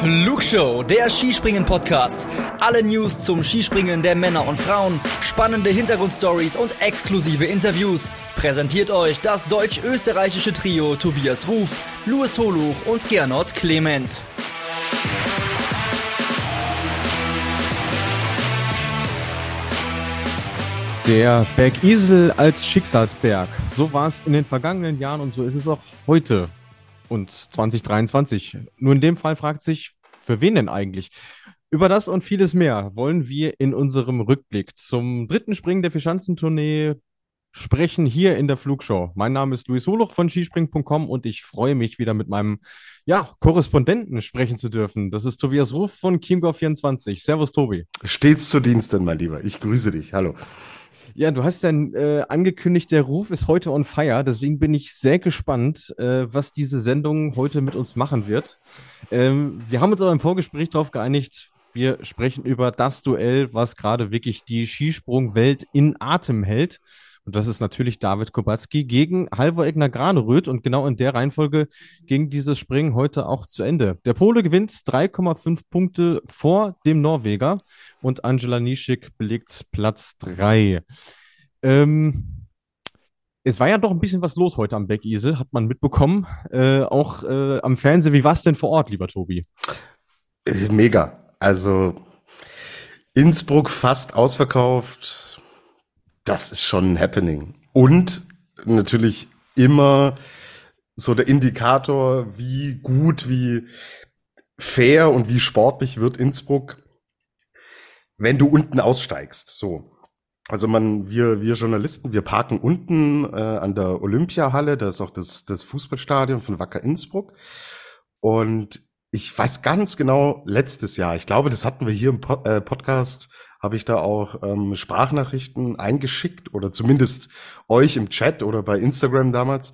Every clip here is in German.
Flugshow, der Skispringen-Podcast. Alle News zum Skispringen der Männer und Frauen, spannende Hintergrundstories und exklusive Interviews. Präsentiert euch das deutsch-österreichische Trio Tobias Ruf, Louis Holuch und Gernot Clement. Der Berg Isel als Schicksalsberg. So war es in den vergangenen Jahren und so ist es auch heute und 2023. Nur in dem Fall fragt sich, für wen denn eigentlich? Über das und vieles mehr wollen wir in unserem Rückblick zum dritten Springen der Vierschanzentournee sprechen hier in der Flugshow. Mein Name ist Luis Holoch von skispringen.com und ich freue mich wieder mit meinem ja, Korrespondenten sprechen zu dürfen. Das ist Tobias Ruf von Chiemgau24. Servus, Tobi. Stets zu Diensten, mein Lieber. Ich grüße dich. Hallo. Ja, du hast dann äh, angekündigt, der Ruf ist heute on fire. Deswegen bin ich sehr gespannt, äh, was diese Sendung heute mit uns machen wird. Ähm, wir haben uns aber im Vorgespräch darauf geeinigt, wir sprechen über das Duell, was gerade wirklich die Skisprungwelt in Atem hält. Und das ist natürlich David Kubacki gegen Halvor Egner Graneröd. Und genau in der Reihenfolge ging dieses Springen heute auch zu Ende. Der Pole gewinnt 3,5 Punkte vor dem Norweger und Angela Nischik belegt Platz 3. Ähm, es war ja doch ein bisschen was los heute am Beckisel, hat man mitbekommen. Äh, auch äh, am Fernsehen. Wie war es denn vor Ort, lieber Tobi? Äh, mega. Also Innsbruck fast ausverkauft das ist schon ein Happening. Und natürlich immer so der Indikator, wie gut, wie fair und wie sportlich wird Innsbruck, wenn du unten aussteigst. So. Also man, wir, wir Journalisten, wir parken unten äh, an der Olympiahalle, da ist auch das, das Fußballstadion von Wacker Innsbruck. Und ich weiß ganz genau, letztes Jahr, ich glaube, das hatten wir hier im Pod äh, Podcast habe ich da auch ähm, Sprachnachrichten eingeschickt oder zumindest euch im Chat oder bei Instagram damals.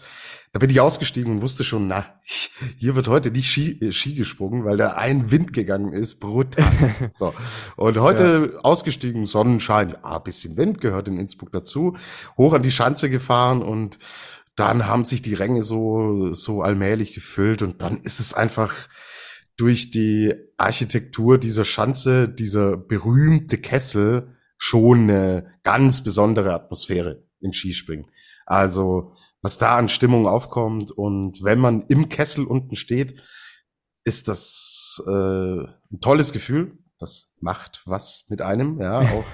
Da bin ich ausgestiegen und wusste schon, na, hier wird heute nicht Ski, äh, Ski gesprungen, weil da ein Wind gegangen ist, brutal. so. Und heute ja. ausgestiegen, Sonnenschein, ah, bisschen Wind gehört in Innsbruck dazu, hoch an die Schanze gefahren und dann haben sich die Ränge so, so allmählich gefüllt und dann ist es einfach, durch die Architektur dieser Schanze, dieser berühmte Kessel schon eine ganz besondere Atmosphäre im Skispringen. Also was da an Stimmung aufkommt und wenn man im Kessel unten steht, ist das äh, ein tolles Gefühl. Das macht was mit einem, ja, auch,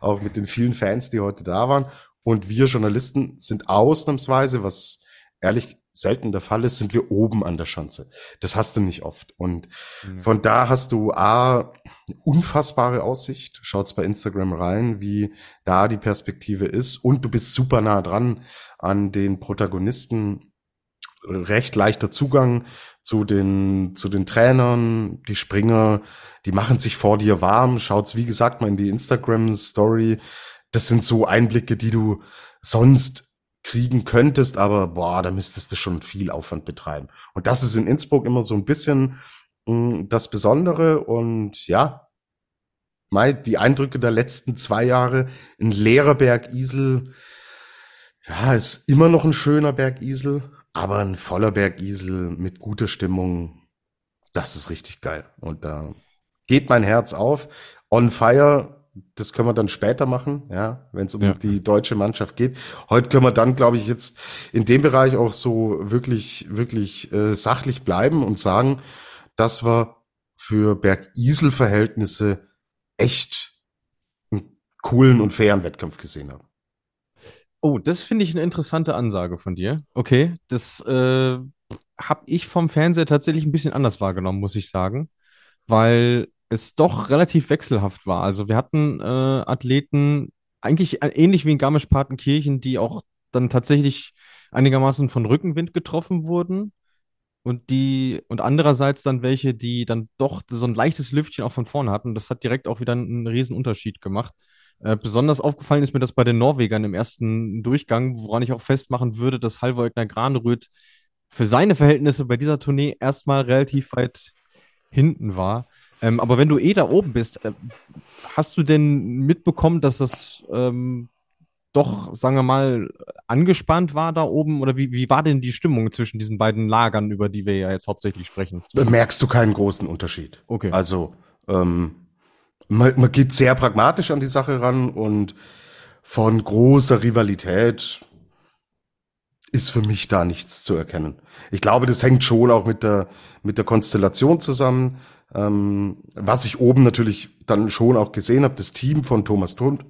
auch mit den vielen Fans, die heute da waren. Und wir Journalisten sind ausnahmsweise, was ehrlich selten der Fall ist, sind wir oben an der Schanze. Das hast du nicht oft. Und mhm. von da hast du A, unfassbare Aussicht. Schaut's bei Instagram rein, wie da die Perspektive ist. Und du bist super nah dran an den Protagonisten. Recht leichter Zugang zu den, zu den Trainern, die Springer, die machen sich vor dir warm. Schaut's, wie gesagt, mal in die Instagram Story. Das sind so Einblicke, die du sonst kriegen könntest, aber boah, da müsstest du schon viel Aufwand betreiben. Und das ist in Innsbruck immer so ein bisschen mh, hm, das Besondere und ja, mal die Eindrücke der letzten zwei Jahre, ein leerer Bergisel, ja, ist immer noch ein schöner Bergisel, aber ein voller Bergisel mit guter Stimmung, das ist richtig geil. Und da geht mein Herz auf. On Fire das können wir dann später machen, ja, wenn es um ja. die deutsche Mannschaft geht. Heute können wir dann, glaube ich, jetzt in dem Bereich auch so wirklich, wirklich äh, sachlich bleiben und sagen, dass wir für Bergisel-Verhältnisse echt einen coolen und fairen Wettkampf gesehen haben. Oh, das finde ich eine interessante Ansage von dir. Okay, das äh, habe ich vom Fernseher tatsächlich ein bisschen anders wahrgenommen, muss ich sagen, weil es doch relativ wechselhaft war. Also wir hatten äh, Athleten, eigentlich ähnlich wie in Garmisch-Partenkirchen, die auch dann tatsächlich einigermaßen von Rückenwind getroffen wurden. Und die, und andererseits dann welche, die dann doch so ein leichtes Lüftchen auch von vorne hatten. Das hat direkt auch wieder einen riesen Unterschied gemacht. Äh, besonders aufgefallen ist mir das bei den Norwegern im ersten Durchgang, woran ich auch festmachen würde, dass Halvor Egner Graneröd für seine Verhältnisse bei dieser Tournee erstmal relativ weit hinten war. Ähm, aber wenn du eh da oben bist, äh, hast du denn mitbekommen, dass das ähm, doch, sagen wir mal, angespannt war da oben? Oder wie, wie war denn die Stimmung zwischen diesen beiden Lagern, über die wir ja jetzt hauptsächlich sprechen? Merkst du keinen großen Unterschied. Okay. Also, ähm, man, man geht sehr pragmatisch an die Sache ran und von großer Rivalität ist für mich da nichts zu erkennen. Ich glaube, das hängt schon auch mit der, mit der Konstellation zusammen. Ähm, was ich oben natürlich dann schon auch gesehen habe, das Team von Thomas Thun,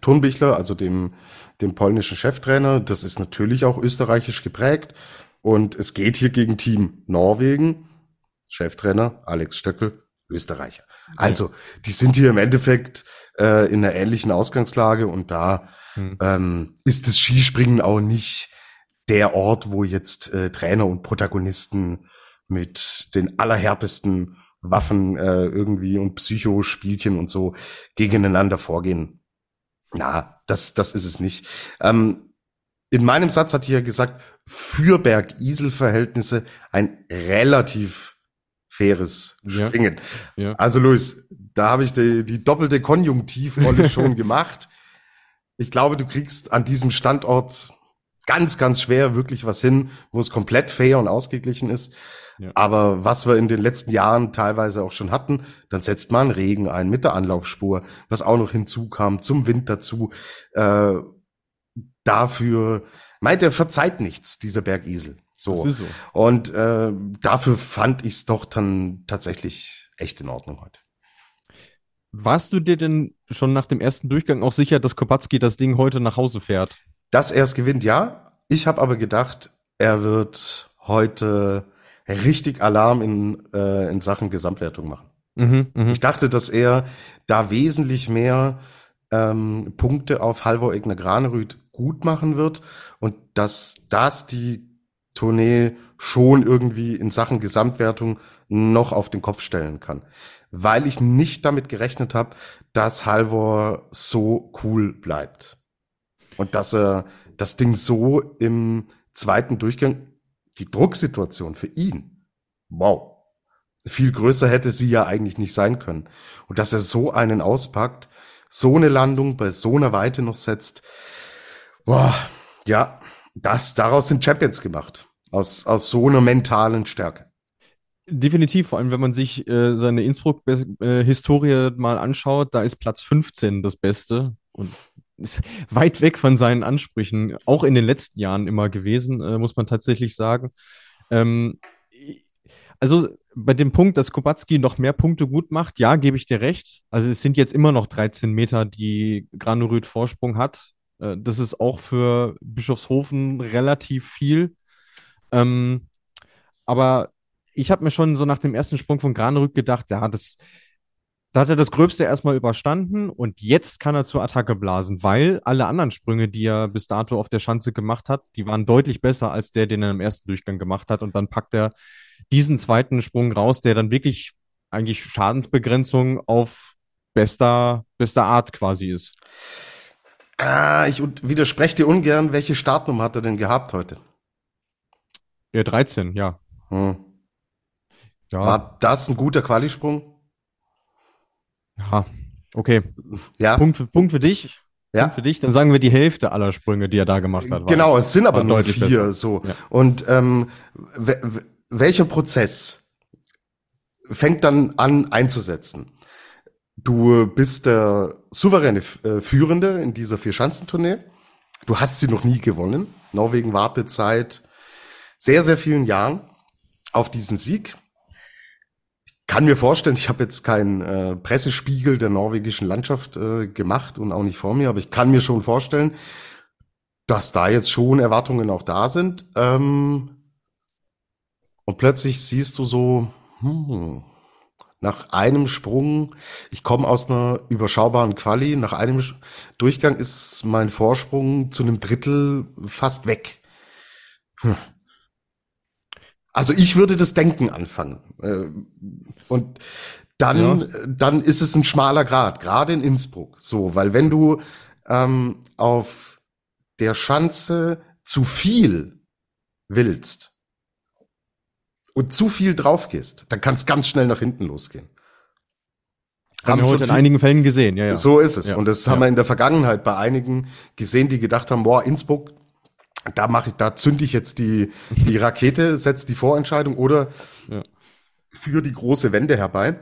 Thunbichler, also dem, dem polnischen Cheftrainer, das ist natürlich auch österreichisch geprägt. Und es geht hier gegen Team Norwegen, Cheftrainer Alex Stöckel, Österreicher. Also, die sind hier im Endeffekt äh, in einer ähnlichen Ausgangslage und da hm. ähm, ist das Skispringen auch nicht der Ort, wo jetzt äh, Trainer und Protagonisten mit den allerhärtesten Waffen äh, irgendwie und Psychospielchen und so gegeneinander vorgehen. Na, das, das ist es nicht. Ähm, in meinem Satz hatte ich ja gesagt, für Berg-Isel-Verhältnisse ein relativ faires Springen. Ja, ja. Also Luis, da habe ich die, die doppelte Konjunktivrolle schon gemacht. Ich glaube, du kriegst an diesem Standort ganz, ganz schwer wirklich was hin, wo es komplett fair und ausgeglichen ist. Ja. Aber was wir in den letzten Jahren teilweise auch schon hatten, dann setzt man Regen ein mit der Anlaufspur, was auch noch hinzukam, zum Wind dazu. Äh, dafür, meint er, verzeiht nichts, dieser Bergisel. So. so. Und äh, dafür fand ich es doch dann tatsächlich echt in Ordnung heute. Warst du dir denn schon nach dem ersten Durchgang auch sicher, dass Kopatski das Ding heute nach Hause fährt? Dass er es gewinnt, ja. Ich habe aber gedacht, er wird heute richtig Alarm in, äh, in Sachen Gesamtwertung machen. Mhm, mh. Ich dachte, dass er da wesentlich mehr ähm, Punkte auf Halvor Egner Granerüth gut machen wird und dass das die Tournee schon irgendwie in Sachen Gesamtwertung noch auf den Kopf stellen kann. Weil ich nicht damit gerechnet habe, dass Halvor so cool bleibt. Und dass er das Ding so im zweiten Durchgang, die Drucksituation für ihn, wow, viel größer hätte sie ja eigentlich nicht sein können. Und dass er so einen auspackt, so eine Landung bei so einer Weite noch setzt, boah, ja, das, daraus sind Champions gemacht. Aus, aus so einer mentalen Stärke. Definitiv, vor allem wenn man sich äh, seine Innsbruck-Historie äh, mal anschaut, da ist Platz 15 das Beste. Und ist weit weg von seinen Ansprüchen, auch in den letzten Jahren immer gewesen, äh, muss man tatsächlich sagen. Ähm, also bei dem Punkt, dass Kubacki noch mehr Punkte gut macht, ja, gebe ich dir recht. Also es sind jetzt immer noch 13 Meter, die Granerüth Vorsprung hat. Äh, das ist auch für Bischofshofen relativ viel. Ähm, aber ich habe mir schon so nach dem ersten Sprung von Granerüth gedacht, ja, das, da hat er das Gröbste erstmal überstanden und jetzt kann er zur Attacke blasen, weil alle anderen Sprünge, die er bis dato auf der Schanze gemacht hat, die waren deutlich besser als der, den er im ersten Durchgang gemacht hat. Und dann packt er diesen zweiten Sprung raus, der dann wirklich eigentlich Schadensbegrenzung auf bester, bester Art quasi ist. Ah, ich widerspreche dir ungern. Welche Startnummer hat er denn gehabt heute? Ja, 13, ja. Hm. ja. War das ein guter Qualisprung? Ja, okay. Ja. Punkt, für, Punkt für dich. Ja. Punkt für dich. Dann sagen wir die Hälfte aller Sprünge, die er da gemacht hat. Genau, es sind aber nur vier. Besser. So. Ja. Und ähm, welcher Prozess fängt dann an einzusetzen? Du bist der souveräne äh, Führende in dieser Vier-Schanzentournee. Du hast sie noch nie gewonnen. Norwegen wartet seit sehr, sehr vielen Jahren auf diesen Sieg kann mir vorstellen, ich habe jetzt keinen äh, Pressespiegel der norwegischen Landschaft äh, gemacht und auch nicht vor mir, aber ich kann mir schon vorstellen, dass da jetzt schon Erwartungen auch da sind. Ähm, und plötzlich siehst du so, hm, nach einem Sprung, ich komme aus einer überschaubaren Quali, nach einem Durchgang ist mein Vorsprung zu einem Drittel fast weg. Hm. Also ich würde das Denken anfangen. Äh, und dann, ja. dann ist es ein schmaler Grad, gerade in Innsbruck. So, weil wenn du ähm, auf der Schanze zu viel willst und zu viel drauf gehst, dann kann es ganz schnell nach hinten losgehen. haben wir heute in einigen Fällen gesehen. Ja, ja. So ist es. Ja. Und das haben wir in der Vergangenheit bei einigen gesehen, die gedacht haben, boah, Innsbruck, da mache ich, da zünde ich jetzt die, die Rakete, setze die Vorentscheidung oder ja. für die große Wende herbei.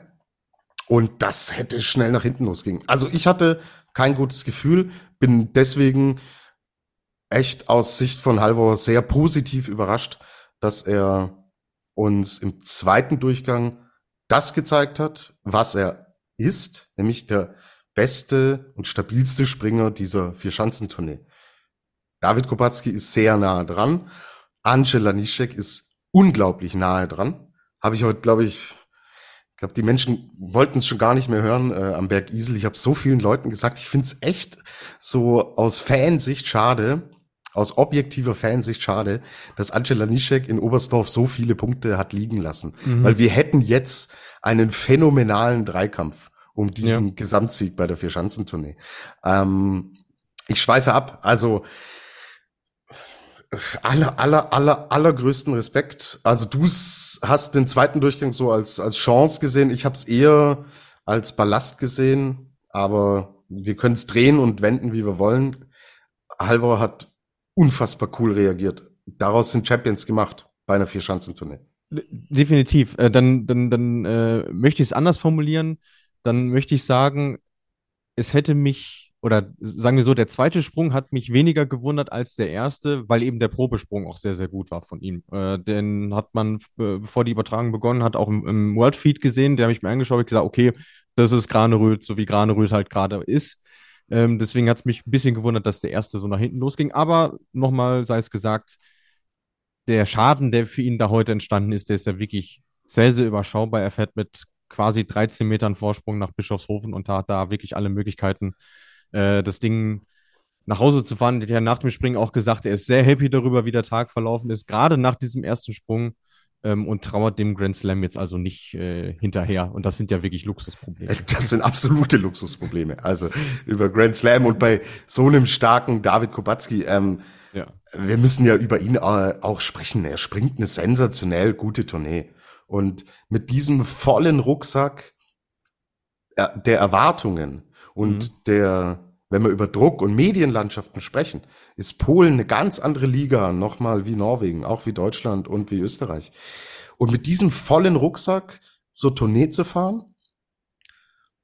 Und das hätte schnell nach hinten losgehen. Also ich hatte kein gutes Gefühl, bin deswegen echt aus Sicht von Halvor sehr positiv überrascht, dass er uns im zweiten Durchgang das gezeigt hat, was er ist, nämlich der beste und stabilste Springer dieser Vier-Schanzentournee. David Kubacki ist sehr nahe dran. Angela Nischek ist unglaublich nahe dran. Habe ich heute, glaube ich, ich glaube, die Menschen wollten es schon gar nicht mehr hören äh, am Berg Isel. Ich habe so vielen Leuten gesagt, ich finde es echt so aus Fansicht schade, aus objektiver Fansicht schade, dass Angela Nischek in Oberstdorf so viele Punkte hat liegen lassen. Mhm. Weil wir hätten jetzt einen phänomenalen Dreikampf um diesen ja. Gesamtsieg bei der Vierschanzentournee. Ähm, ich schweife ab. Also aller, aller, aller, allergrößten Respekt. Also du hast den zweiten Durchgang so als, als Chance gesehen. Ich habe es eher als Ballast gesehen, aber wir können es drehen und wenden, wie wir wollen. Halvor hat unfassbar cool reagiert. Daraus sind Champions gemacht bei einer Vierschanzentournee. Definitiv. Äh, dann dann, dann äh, möchte ich es anders formulieren. Dann möchte ich sagen, es hätte mich oder sagen wir so, der zweite Sprung hat mich weniger gewundert als der erste, weil eben der Probesprung auch sehr, sehr gut war von ihm. Äh, den hat man, äh, bevor die Übertragung begonnen hat, auch im, im Worldfeed gesehen. Der habe ich mir angeschaut und gesagt, okay, das ist Graneröd, so wie Graneröd halt gerade ist. Ähm, deswegen hat es mich ein bisschen gewundert, dass der erste so nach hinten losging. Aber nochmal sei es gesagt, der Schaden, der für ihn da heute entstanden ist, der ist ja wirklich sehr, sehr überschaubar. Er fährt mit quasi 13 Metern Vorsprung nach Bischofshofen und hat da wirklich alle Möglichkeiten, äh, das Ding nach Hause zu fahren. Der hat ja nach dem Springen auch gesagt, er ist sehr happy darüber, wie der Tag verlaufen ist, gerade nach diesem ersten Sprung ähm, und trauert dem Grand Slam jetzt also nicht äh, hinterher. Und das sind ja wirklich Luxusprobleme. Das sind absolute Luxusprobleme. Also über Grand Slam und bei so einem starken David Kubacki, ähm, ja. wir müssen ja über ihn äh, auch sprechen. Er springt eine sensationell gute Tournee. Und mit diesem vollen Rucksack äh, der Erwartungen und mhm. der, wenn wir über Druck und Medienlandschaften sprechen, ist Polen eine ganz andere Liga, nochmal wie Norwegen, auch wie Deutschland und wie Österreich. Und mit diesem vollen Rucksack zur Tournee zu fahren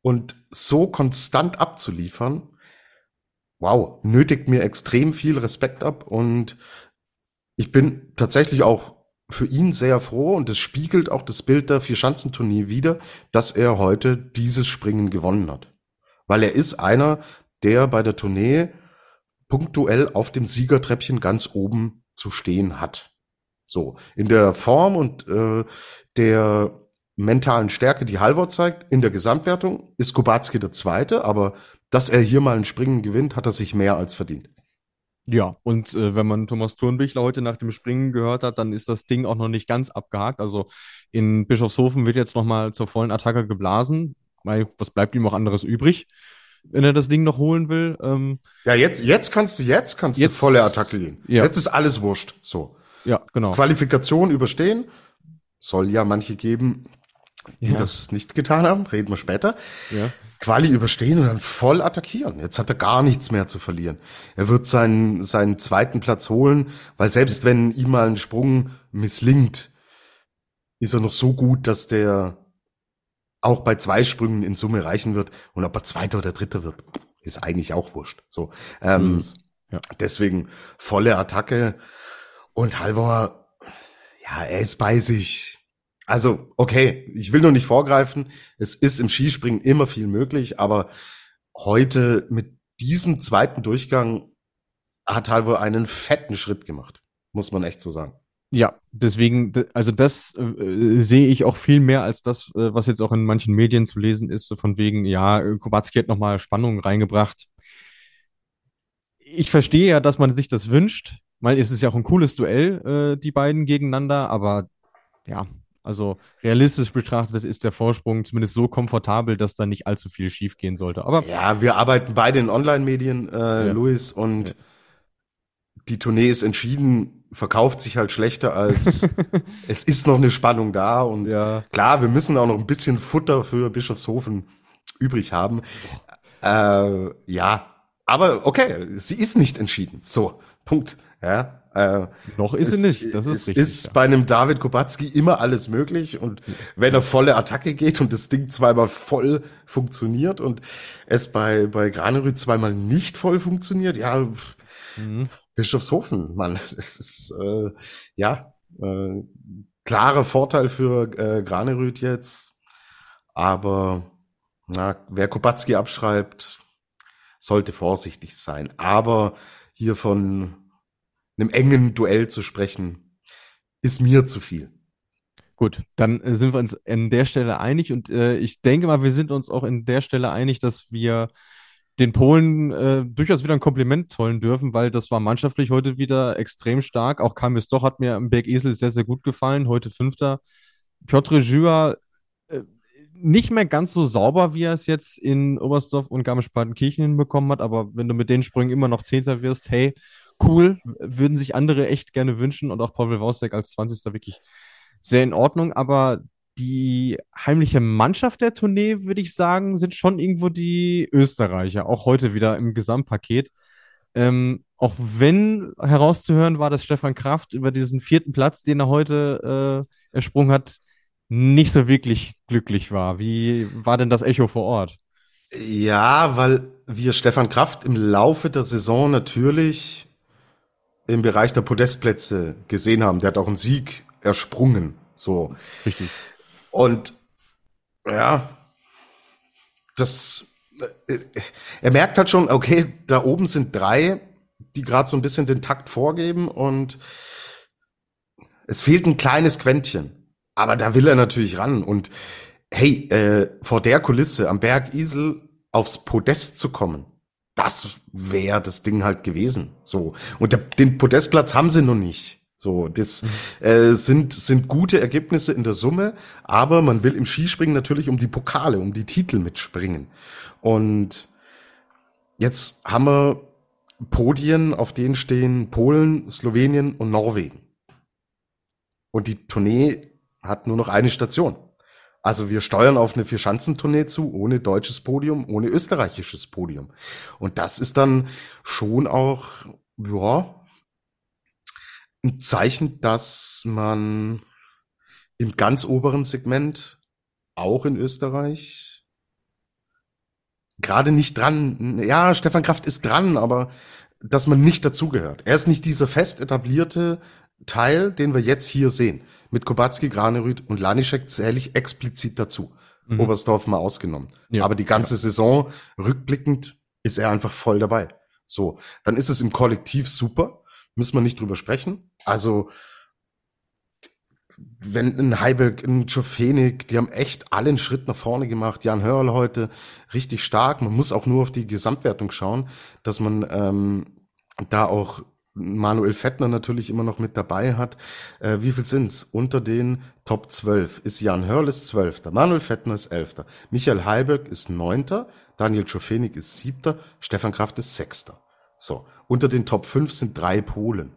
und so konstant abzuliefern, wow, nötigt mir extrem viel Respekt ab und ich bin tatsächlich auch für ihn sehr froh und es spiegelt auch das Bild der Vierschanzentournee wieder, dass er heute dieses Springen gewonnen hat weil er ist einer, der bei der Tournee punktuell auf dem Siegertreppchen ganz oben zu stehen hat. So, in der Form und äh, der mentalen Stärke, die Halvor zeigt, in der Gesamtwertung ist Kubacki der Zweite, aber dass er hier mal ein Springen gewinnt, hat er sich mehr als verdient. Ja, und äh, wenn man Thomas Thurnbichler heute nach dem Springen gehört hat, dann ist das Ding auch noch nicht ganz abgehakt. Also in Bischofshofen wird jetzt nochmal zur vollen Attacke geblasen was bleibt ihm auch anderes übrig, wenn er das Ding noch holen will? Ähm, ja, jetzt, jetzt kannst du, jetzt kannst jetzt, du volle Attacke gehen. Ja. Jetzt ist alles wurscht. So. Ja, genau. Qualifikation überstehen. Soll ja manche geben, die ja. das nicht getan haben. Reden wir später. Ja. Quali überstehen und dann voll attackieren. Jetzt hat er gar nichts mehr zu verlieren. Er wird seinen, seinen zweiten Platz holen, weil selbst wenn ihm mal ein Sprung misslingt, ist er noch so gut, dass der auch bei zwei Sprüngen in Summe reichen wird. Und ob er Zweiter oder Dritter wird, ist eigentlich auch wurscht. So, ähm, ja. deswegen volle Attacke und Halvor, ja, er ist bei sich. Also, okay, ich will nur nicht vorgreifen. Es ist im Skispringen immer viel möglich, aber heute mit diesem zweiten Durchgang hat Halvor einen fetten Schritt gemacht. Muss man echt so sagen. Ja, deswegen, also das äh, sehe ich auch viel mehr als das, äh, was jetzt auch in manchen Medien zu lesen ist, so von wegen, ja, Kubacki hat nochmal Spannung reingebracht. Ich verstehe ja, dass man sich das wünscht, weil es ist ja auch ein cooles Duell, äh, die beiden gegeneinander, aber ja, also realistisch betrachtet ist der Vorsprung zumindest so komfortabel, dass da nicht allzu viel schiefgehen sollte. Aber ja, wir arbeiten beide in Online-Medien, äh, ja. Luis, und ja. Die Tournee ist entschieden verkauft sich halt schlechter als es ist noch eine Spannung da und ja. klar, wir müssen auch noch ein bisschen Futter für Bischofshofen übrig haben. Äh, ja, aber okay, sie ist nicht entschieden. So, Punkt. Ja, äh, Noch ist es, sie nicht. Das ist es richtig, ist ja. bei einem David Kubacki immer alles möglich und wenn er volle Attacke geht und das Ding zweimal voll funktioniert und es bei bei Granerüth zweimal nicht voll funktioniert, ja, mhm. Bischofshofen, Mann, es ist äh, ja äh, klarer Vorteil für äh, Granerüth jetzt, aber na, wer Kubacki abschreibt, sollte vorsichtig sein. Aber hier von einem engen Duell zu sprechen, ist mir zu viel. Gut, dann äh, sind wir uns an der Stelle einig und äh, ich denke mal, wir sind uns auch in der Stelle einig, dass wir den Polen äh, durchaus wieder ein Kompliment zollen dürfen, weil das war mannschaftlich heute wieder extrem stark. Auch Kamil Stoch hat mir am Bergesel sehr, sehr gut gefallen, heute Fünfter. Piotr Jua äh, nicht mehr ganz so sauber, wie er es jetzt in Oberstdorf und Garmisch-Partenkirchen hinbekommen hat, aber wenn du mit den Sprüngen immer noch Zehnter wirst, hey, cool, würden sich andere echt gerne wünschen und auch Pavel Wausek als 20. wirklich sehr in Ordnung, aber die heimliche Mannschaft der Tournee, würde ich sagen, sind schon irgendwo die Österreicher, auch heute wieder im Gesamtpaket. Ähm, auch wenn herauszuhören war, dass Stefan Kraft über diesen vierten Platz, den er heute äh, ersprungen hat, nicht so wirklich glücklich war. Wie war denn das Echo vor Ort? Ja, weil wir Stefan Kraft im Laufe der Saison natürlich im Bereich der Podestplätze gesehen haben. Der hat auch einen Sieg ersprungen. So. Richtig. Und ja, das äh, er merkt halt schon, okay, da oben sind drei, die gerade so ein bisschen den Takt vorgeben und es fehlt ein kleines Quäntchen. Aber da will er natürlich ran. Und hey, äh, vor der Kulisse am Berg Isel aufs Podest zu kommen, das wäre das Ding halt gewesen. So. Und der, den Podestplatz haben sie noch nicht. So, das äh, sind, sind gute Ergebnisse in der Summe, aber man will im Skispringen natürlich um die Pokale, um die Titel mitspringen. Und jetzt haben wir Podien, auf denen stehen Polen, Slowenien und Norwegen. Und die Tournee hat nur noch eine Station. Also wir steuern auf eine Vierschanzentournee zu, ohne deutsches Podium, ohne österreichisches Podium. Und das ist dann schon auch, ja, ein Zeichen, dass man im ganz oberen Segment, auch in Österreich, gerade nicht dran, ja, Stefan Kraft ist dran, aber dass man nicht dazugehört. Er ist nicht dieser fest etablierte Teil, den wir jetzt hier sehen mit Kubacki, Granerüth und Lanischek zähle ich explizit dazu. Mhm. Oberstdorf mal ausgenommen. Ja. Aber die ganze ja. Saison, rückblickend, ist er einfach voll dabei. So, dann ist es im Kollektiv super. Müssen wir nicht drüber sprechen. Also, wenn ein Heiberg, ein Jofenik, die haben echt alle einen Schritt nach vorne gemacht. Jan Hörl heute richtig stark. Man muss auch nur auf die Gesamtwertung schauen, dass man ähm, da auch Manuel Fettner natürlich immer noch mit dabei hat. Äh, wie viel sind's? Unter den Top 12 ist Jan Hörl ist 12. Manuel Fettner ist 11. Michael Heiberg ist 9. Daniel Czofenik ist 7. Stefan Kraft ist 6. So. Unter den Top 5 sind drei Polen.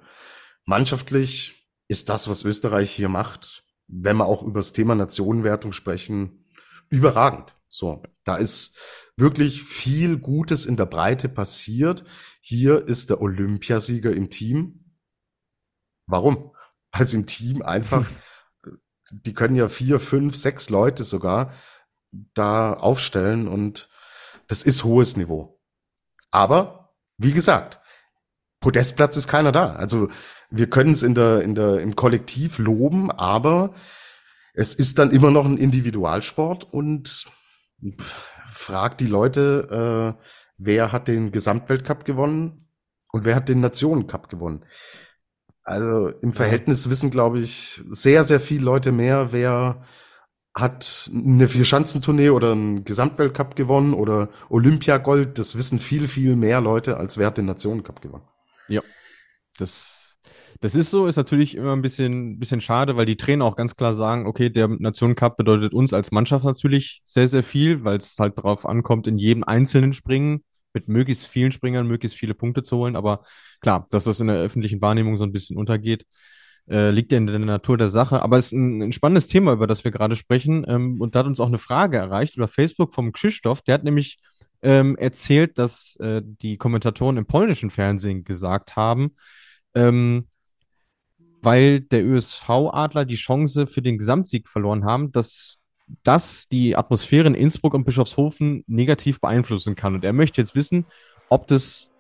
Mannschaftlich ist das, was Österreich hier macht, wenn wir auch über das Thema Nationenwertung sprechen, überragend. So. Da ist wirklich viel Gutes in der Breite passiert. Hier ist der Olympiasieger im Team. Warum? Weil es im Team einfach, die können ja vier, fünf, sechs Leute sogar da aufstellen und das ist hohes Niveau. Aber, wie gesagt, Podestplatz ist keiner da. Also wir können es in der, in der, im Kollektiv loben, aber es ist dann immer noch ein Individualsport und fragt die Leute, äh, wer hat den Gesamtweltcup gewonnen und wer hat den Nationencup gewonnen. Also im Verhältnis wissen, glaube ich, sehr, sehr viele Leute mehr, wer hat eine Vierschanzentournee oder einen Gesamtweltcup gewonnen oder Olympiagold. Das wissen viel, viel mehr Leute, als wer hat den Nationencup gewonnen. Ja, das, das ist so, ist natürlich immer ein bisschen, bisschen schade, weil die Trainer auch ganz klar sagen, okay, der Nationencup bedeutet uns als Mannschaft natürlich sehr, sehr viel, weil es halt darauf ankommt, in jedem einzelnen Springen mit möglichst vielen Springern möglichst viele Punkte zu holen. Aber klar, dass das in der öffentlichen Wahrnehmung so ein bisschen untergeht, Äh, liegt ja in der Natur der Sache. Aber es ist ein, ein spannendes Thema, über das wir gerade sprechen. Ähm, und da hat uns auch eine Frage erreicht über Facebook vom Krzysztof. Der hat nämlich ähm, erzählt, dass äh, die Kommentatoren im polnischen Fernsehen gesagt haben, ähm, weil der ÖSV-Adler die Chance für den Gesamtsieg verloren haben, dass das die Atmosphäre in Innsbruck und Bischofshofen negativ beeinflussen kann. Und er möchte jetzt wissen, ob das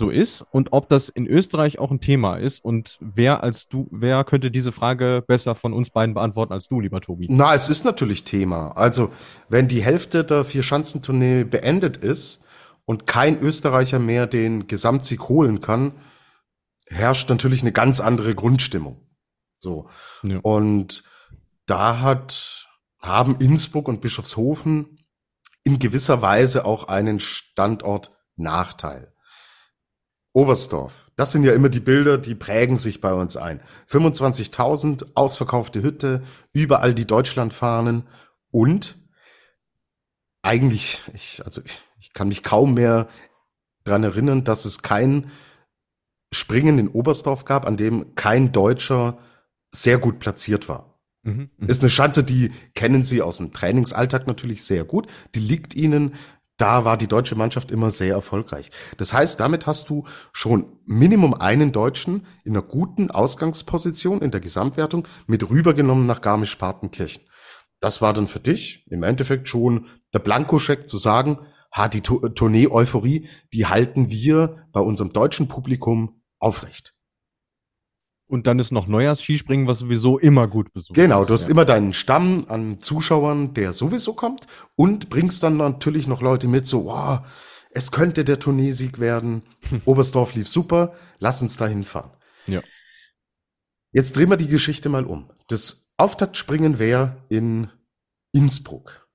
so ist und ob das in Österreich auch ein Thema ist und wer als du, wer könnte diese Frage besser von uns beiden beantworten als du, lieber Tobi? Na, es ist natürlich Thema. Also, wenn die Hälfte der Vier-Schanzentournee beendet ist und kein Österreicher mehr den Gesamtsieg holen kann, herrscht natürlich eine ganz andere Grundstimmung. So. Ja. Und da hat, haben Innsbruck und Bischofshofen in gewisser Weise auch einen Standortnachteil. Oberstdorf. Das sind ja immer die Bilder, die prägen sich bei uns ein. 25.000 ausverkaufte Hütte, überall die Deutschlandfahnen und eigentlich, ich, also ich, ich kann mich kaum mehr dran erinnern, dass es kein Springen in Oberstdorf gab, an dem kein Deutscher sehr gut platziert war. Mhm, ist eine Schanze, die kennen Sie aus dem Trainingsalltag natürlich sehr gut. Die liegt Ihnen da war die deutsche Mannschaft immer sehr erfolgreich. Das heißt, damit hast du schon Minimum einen Deutschen in einer guten Ausgangsposition in der Gesamtwertung mit rübergenommen nach Garmisch-Partenkirchen. Das war dann für dich im Endeffekt schon der Blankoscheck zu sagen, ha, die Tournee-Euphorie, die halten wir bei unserem deutschen Publikum aufrecht. Und dann ist noch Neujahrs-Skispringen, was sowieso immer gut besucht Genau, du hast ja. immer deinen Stamm an Zuschauern, der sowieso kommt und bringst dann natürlich noch Leute mit, so, wow, es könnte der Tourneesieg werden. Oberstdorf lief super, lass uns dahin fahren. Ja. Jetzt drehen wir die Geschichte mal um. Das Auftaktspringen wäre in Innsbruck.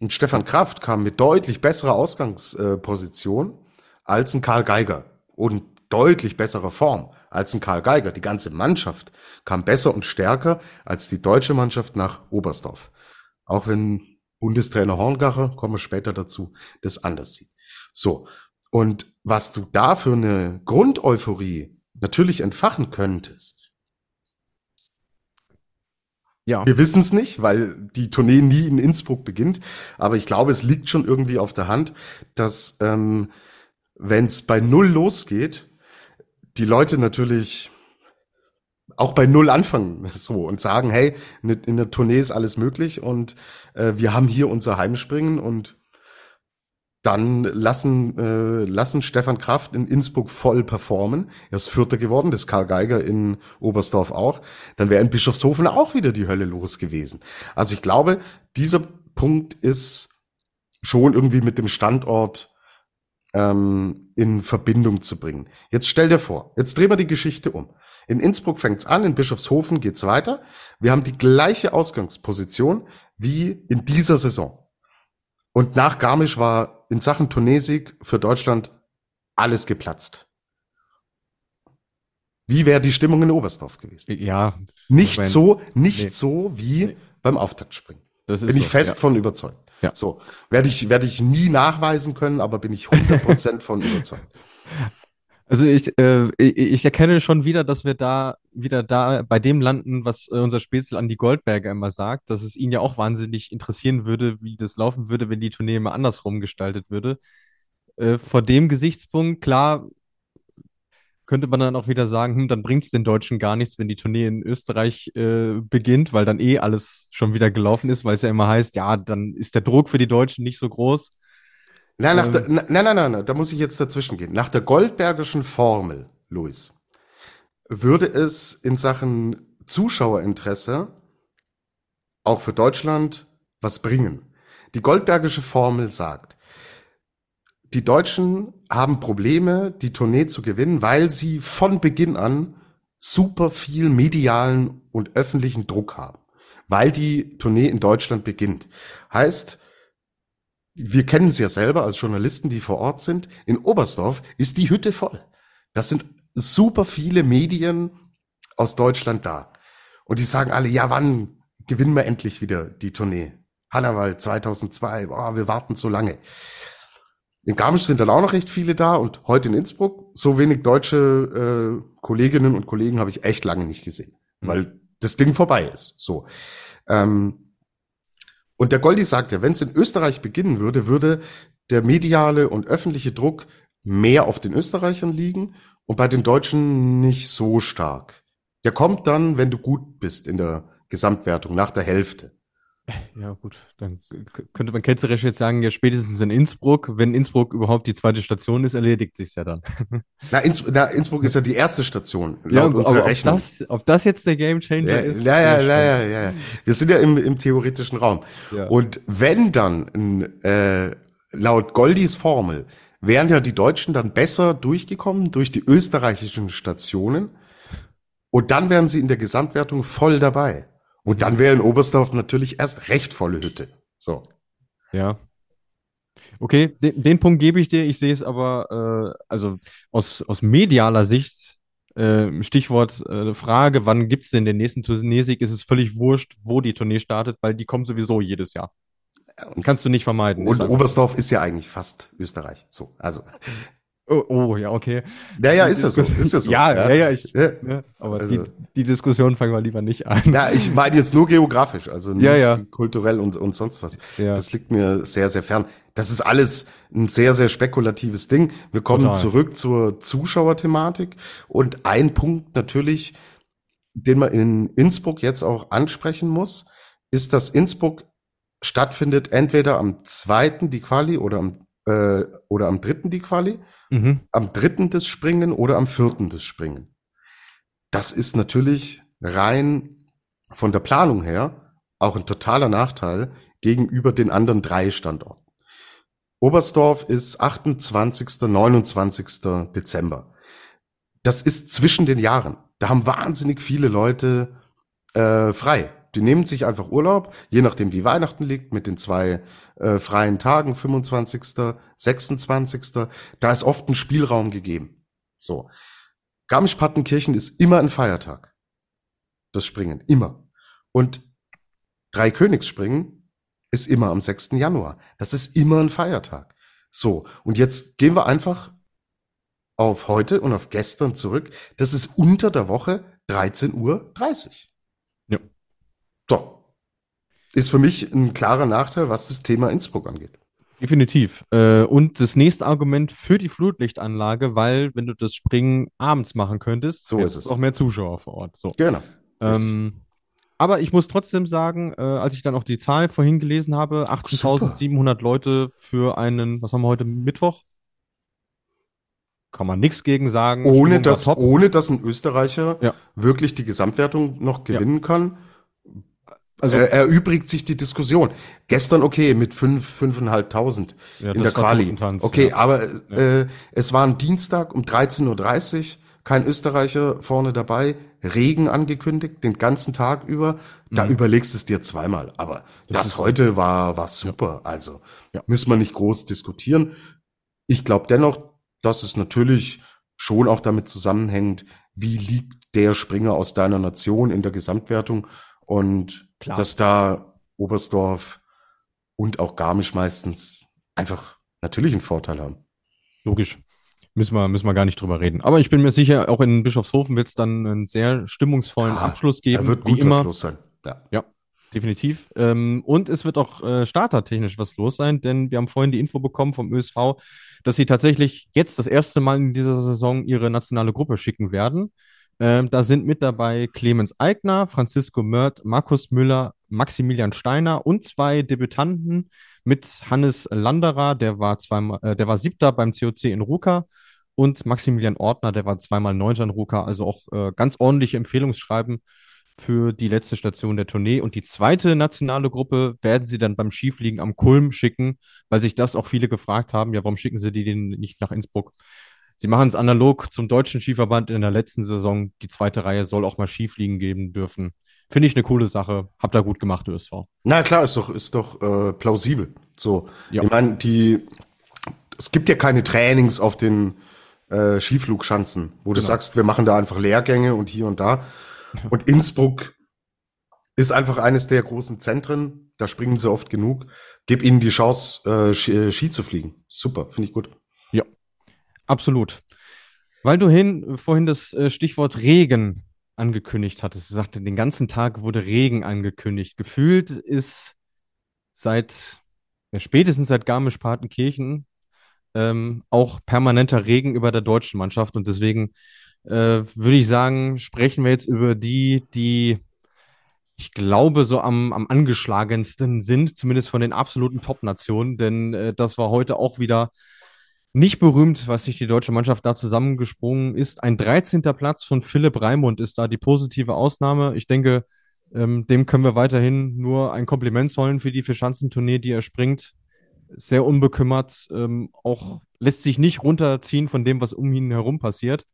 Und Stefan Kraft kam mit deutlich besserer Ausgangsposition als ein Karl Geiger und deutlich besserer Form als ein Karl Geiger. Die ganze Mannschaft kam besser und stärker als die deutsche Mannschaft nach Oberstdorf. Auch wenn Bundestrainer Horngacher, kommen wir später dazu, das anders sieht. So. Und was du da für eine Grundeuphorie natürlich entfachen könntest, ja. Wir wissen es nicht, weil die Tournee nie in Innsbruck beginnt. Aber ich glaube, es liegt schon irgendwie auf der Hand, dass ähm, wenn es bei Null losgeht, die Leute natürlich auch bei Null anfangen so und sagen, hey, in der Tournee ist alles möglich und äh, wir haben hier unser Heimspringen und dann lassen, äh, lassen Stefan Kraft in Innsbruck voll performen. Er ist Vierter geworden, das Karl Geiger in Oberstdorf auch. Dann wäre in Bischofshofen auch wieder die Hölle los gewesen. Also ich glaube, dieser Punkt ist schon irgendwie mit dem Standort ähm, in Verbindung zu bringen. Jetzt stell dir vor, jetzt drehen wir die Geschichte um. In Innsbruck fängt's an, in Bischofshofen geht's weiter. Wir haben die gleiche Ausgangsposition wie in dieser Saison. Und nach Garmisch war in Sachen Tunesik für Deutschland alles geplatzt. Wie wäre die Stimmung in Oberstdorf gewesen? Ja. Nicht mein, so, nicht nee. so wie nee. beim Auftaktspringen. Das ist Bin ich so, fest ja. von überzeugt. Ja. So, werde ich, werde ich nie nachweisen können, aber bin ich 100% von überzeugt. Also ich, äh, ich erkenne schon wieder, dass wir da wieder da bei dem landen, was äh, unser Spätzle an die Goldberger immer sagt, dass es ihn ja auch wahnsinnig interessieren würde, wie das laufen würde, wenn die Tournee immer andersrum gestaltet würde. Äh, vor dem Gesichtspunkt, klar, könnte man dann auch wieder sagen, hm, dann bringt es den Deutschen gar nichts, wenn die Tournee in Österreich äh, beginnt, weil dann eh alles schon wieder gelaufen ist, weil es ja immer heißt, ja, dann ist der Druck für die Deutschen nicht so groß. Nein, ähm, der, nein, nein, nein, nein, da muss ich jetzt dazwischen gehen. Nach der Goldbergischen Formel, Luis, würde es in Sachen Zuschauerinteresse auch für Deutschland was bringen. Die Goldbergische Formel sagt, die Deutschen haben Probleme, die Tournee zu gewinnen, weil sie von Beginn an super viel medialen und öffentlichen Druck haben, weil die Tournee in Deutschland beginnt. Heißt, wir kennen es ja selber als Journalisten, die vor Ort sind. In Oberstdorf ist die Hütte voll. Das sind super viele Medien aus Deutschland da. Und die sagen alle, ja, wann gewinnen wir endlich wieder die Tournee? Hannawald 2002, boah, wir warten so lange. In Garmisch sind dann auch noch recht viele da und heute in Innsbruck so wenig deutsche äh, Kolleginnen und Kollegen habe ich echt lange nicht gesehen, mhm. weil das Ding vorbei ist. So. Ähm, und der Goldi sagt ja, wenn es in Österreich beginnen würde, würde der mediale und öffentliche Druck mehr auf den Österreichern liegen und bei den Deutschen nicht so stark. Der kommt dann, wenn du gut bist in der Gesamtwertung, nach der Hälfte. Ja, gut, dann könnte man ketzerisch jetzt sagen, ja, spätestens in Innsbruck, wenn Innsbruck überhaupt die zweite Station ist, erledigt sich's ja dann. Na, Inns na Innsbruck ist ja die erste Station, laut ja, unserer aber Rechnung. Ob das, ob das jetzt der Gamechanger ja, ist? Ja, ja, ja, ja, ja, ja. Wir sind ja im, im theoretischen Raum. Ja. Und wenn dann, äh, laut Goldis Formel, wären ja die Deutschen dann besser durchgekommen durch die österreichischen Stationen und dann wären sie in der Gesamtwertung voll dabei. Und dann wäre in Oberstdorf natürlich erst recht volle Hütte. So. Ja. Okay, den, den Punkt gebe ich dir. Ich sehe es aber, äh, also aus, aus medialer Sicht, äh, Stichwort äh, Frage, wann gibt es denn den nächsten Tourneesieg, ist es völlig wurscht, wo die Tournee startet, weil die kommen sowieso jedes Jahr. Und Kannst du nicht vermeiden. Und Oberstdorf ist ja eigentlich fast Österreich. So, also Oh, oh, ja, okay. Ja, ja, ist das so. Ist das so. ja, ja, ja, ich, ja. Ne, aber also. die, die Diskussion fangen wir lieber nicht an. Ja, ich meine jetzt nur geografisch, also nicht ja, ja. kulturell und, und sonst was. Ja. Das liegt mir sehr, sehr fern. Das ist alles ein sehr, sehr spekulatives Ding. Wir kommen Total. zurück zur Zuschauerthematik und ein Punkt natürlich, den man in Innsbruck jetzt auch ansprechen muss, ist, dass Innsbruck stattfindet entweder am zweiten die Quali oder am, äh, oder am dritten die Quali Mhm. Am dritten des Springen oder am vierten des Springen. Das ist natürlich rein von der Planung her auch ein totaler Nachteil gegenüber den anderen drei Standorten. Oberstdorf ist 28. 29. Dezember. Das ist zwischen den Jahren. Da haben wahnsinnig viele Leute äh, frei. Die nehmen sich einfach Urlaub, je nachdem wie Weihnachten liegt, mit den zwei äh, freien Tagen, 25., 26. Da ist oft ein Spielraum gegeben. So. Garmisch-Partenkirchen ist immer ein Feiertag. Das Springen, immer. Und Dreikönigsspringen ist immer am 6. Januar. Das ist immer ein Feiertag. So, und jetzt gehen wir einfach auf heute und auf gestern zurück. Das ist unter der Woche 13.30 Uhr. So. Ist für mich ein klarer Nachteil, was das Thema Innsbruck angeht. Definitiv. Äh, und das nächste Argument für die Flutlichtanlage, weil wenn du das Springen abends machen könntest, so ist es auch mehr Zuschauer vor Ort. So. Genau. Ähm, aber ich muss trotzdem sagen, äh, als ich dann auch die Zahl vorhin gelesen habe, 18.700 Leute für einen, was haben wir heute, Mittwoch? Kann man nichts gegen sagen. Ohne dass, ohne dass ein Österreicher ja. wirklich die Gesamtwertung noch gewinnen ja. kann also er erübrigt sich die Diskussion. Gestern okay mit fünf, fünfeinhalbtausend ja, in der Quali. Okay, ja. aber ja. Äh, es war ein Dienstag um 13.30 Uhr, kein Österreicher vorne dabei, Regen angekündigt, den ganzen Tag über. Da mhm. überlegst es dir zweimal. Aber das, das heute war, war super. Also müssen wir nicht groß diskutieren. Ich glaube dennoch, dass es natürlich schon auch damit zusammenhängt, wie liegt der Springer aus deiner Nation in der Gesamtwertung und Klar. dass da Oberstdorf und auch Garmisch meistens einfach natürlich einen Vorteil haben. Logisch. Müssen wir, müssen wir gar nicht drüber reden. Aber ich bin mir sicher, auch in Bischofshofen wird es dann einen sehr stimmungsvollen ah, Abschluss geben. Da wird gut wie immer. was los sein. Ja. ja definitiv. Ähm, und es wird auch äh, startertechnisch was los sein, denn wir haben vorhin die Info bekommen vom ÖSV, dass sie tatsächlich jetzt das erste Mal in dieser Saison ihre nationale Gruppe schicken werden. Ähm, da sind mit dabei Clemens Eigner, Francisco Mört, Markus Müller, Maximilian Steiner und zwei Debütanten mit Hannes Landerer, der war zweimal, äh, der war siebter beim COC in Ruka und Maximilian Ortner, der war zweimal neunter in Ruka, also auch äh, ganz ordentliche Empfehlungsschreiben für die letzte Station der Tournee. Und die zweite nationale Gruppe werden sie dann beim Schiefliegen am Kulm schicken, weil sich das auch viele gefragt haben, ja, warum schicken sie die denn nicht nach Innsbruck? Sie machen es analog zum deutschen Skiverband in der letzten Saison. Die zweite Reihe soll auch mal Skifliegen geben dürfen. Finde ich eine coole Sache. Habt da gut gemacht, ÖSV. Na klar, ist doch, ist doch äh, plausibel. So, ja. ich meine, die, es gibt ja keine Trainings auf den äh, Skiflugschanzen, wo du genau. sagst, wir machen da einfach Lehrgänge und hier und da. Und Innsbruck Ist einfach eines der großen Zentren. Da springen sie oft genug. Gib ihnen die Chance, äh, Ski, äh, Ski zu fliegen. Super, finde ich gut. Absolut. Weil du hin, vorhin das äh, Stichwort Regen angekündigt hattest. Du sagte, den ganzen Tag wurde Regen angekündigt. Gefühlt ist seit, ja, spätestens seit Garmisch-Partenkirchen ähm, auch permanenter Regen über der deutschen Mannschaft. Und deswegen äh, würde ich sagen, sprechen wir jetzt über die, die ich glaube, so am, am angeschlagensten sind, zumindest von den absoluten Top-Nationen, denn äh, das war heute auch wieder nicht berühmt, was sich die deutsche Mannschaft da zusammengesprungen ist. Ein 13. Platz von Philipp Raimund ist da die positive Ausnahme. Ich denke, ähm, dem können wir weiterhin nur ein Kompliment zollen für die Vierschanzentournee, die er springt. Sehr unbekümmert, ähm, auch lässt sich nicht runterziehen von dem, was um ihn herum passiert.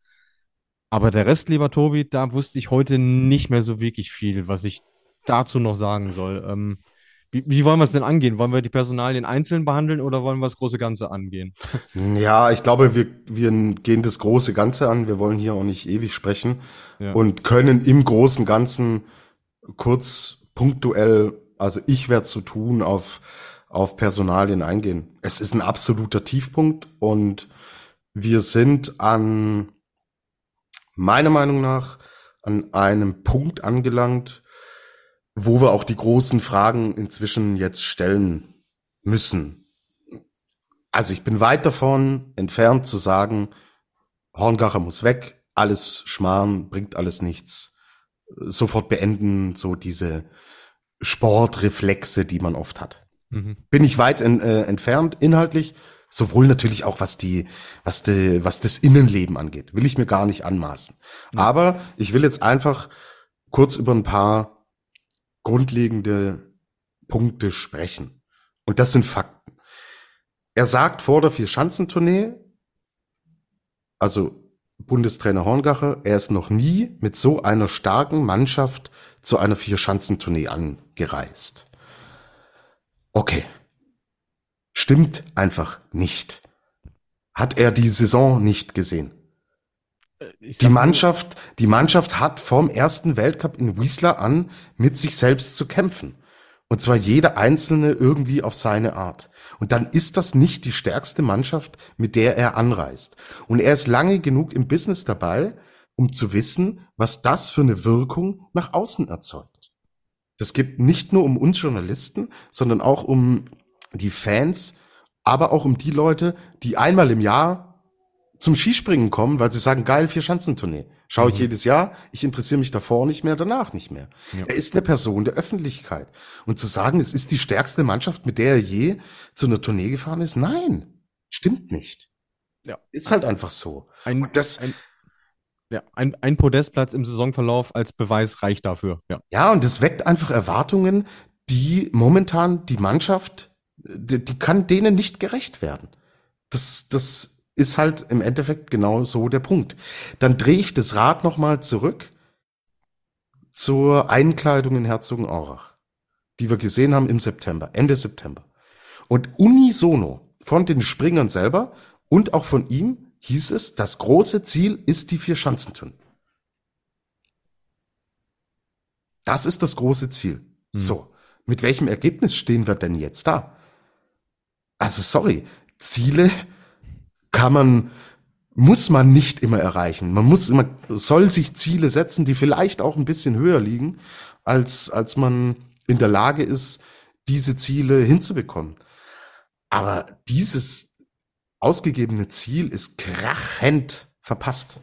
Aber der Rest, lieber Tobi, da wusste ich heute nicht mehr so wirklich viel, was ich dazu noch sagen soll. Ähm, wie, wie, wollen wir es denn angehen? Wollen wir die Personalien einzeln behandeln oder wollen wir das große Ganze angehen? Ja, ich glaube, wir, wir gehen das große Ganze an. Wir wollen hier auch nicht ewig sprechen ja. und können im großen Ganzen kurz punktuell, also ich werde zu tun, auf, auf Personalien eingehen. Es ist ein absoluter Tiefpunkt und wir sind an, meiner Meinung nach, an einem Punkt angelangt, wo wir auch die großen Fragen inzwischen jetzt stellen müssen. Also ich bin weit davon entfernt zu sagen, Horngacher muss weg, alles Schmarrn, bringt alles nichts. Sofort beenden, so diese Sportreflexe, die man oft hat. Mhm. Bin ich weit in, äh, entfernt, inhaltlich, sowohl natürlich auch was die, was die, was das Innenleben angeht. Will ich mir gar nicht anmaßen. Mhm. Aber ich will jetzt einfach kurz über ein paar grundlegende Punkte sprechen. Und das sind Fakten. Er sagt vor der Vier-Schanzentournee, also Bundestrainer Horngacher, er ist noch nie mit so einer starken Mannschaft zu einer Vier-Schanzentournee angereist. Okay. Stimmt einfach nicht. Hat er die Saison nicht gesehen? Die Mannschaft, die Mannschaft hat vom ersten Weltcup in Wiesler an mit sich selbst zu kämpfen. Und zwar jeder einzelne irgendwie auf seine Art. Und dann ist das nicht die stärkste Mannschaft, mit der er anreist. Und er ist lange genug im Business dabei, um zu wissen, was das für eine Wirkung nach außen erzeugt. Das geht nicht nur um uns Journalisten, sondern auch um die Fans, aber auch um die Leute, die einmal im Jahr zum Skispringen kommen, weil sie sagen, geil, vier Schanzentournee. Schaue mhm. ich jedes Jahr, ich interessiere mich davor nicht mehr, danach nicht mehr. Ja. Er ist eine Person der Öffentlichkeit. Und zu sagen, es ist die stärkste Mannschaft, mit der er je zu einer Tournee gefahren ist, nein, stimmt nicht. Ja. Ist halt einfach so. Ein, und das, ein, ja, ein, ein Podestplatz im Saisonverlauf als Beweis reicht dafür. Ja. ja, und das weckt einfach Erwartungen, die momentan die Mannschaft, die, die kann denen nicht gerecht werden. Das, das ist halt im Endeffekt genau so der Punkt. Dann drehe ich das Rad nochmal zurück zur Einkleidung in Herzogenaurach, die wir gesehen haben im September, Ende September. Und unisono von den Springern selber und auch von ihm hieß es, das große Ziel ist die Vier-Schanzentournee. Das ist das große Ziel. Mhm. So, mit welchem Ergebnis stehen wir denn jetzt da? Also sorry, Ziele kann man, muss man nicht immer erreichen. Man muss immer, soll sich Ziele setzen, die vielleicht auch ein bisschen höher liegen, als, als man in der Lage ist, diese Ziele hinzubekommen. Aber dieses ausgegebene Ziel ist krachend verpasst.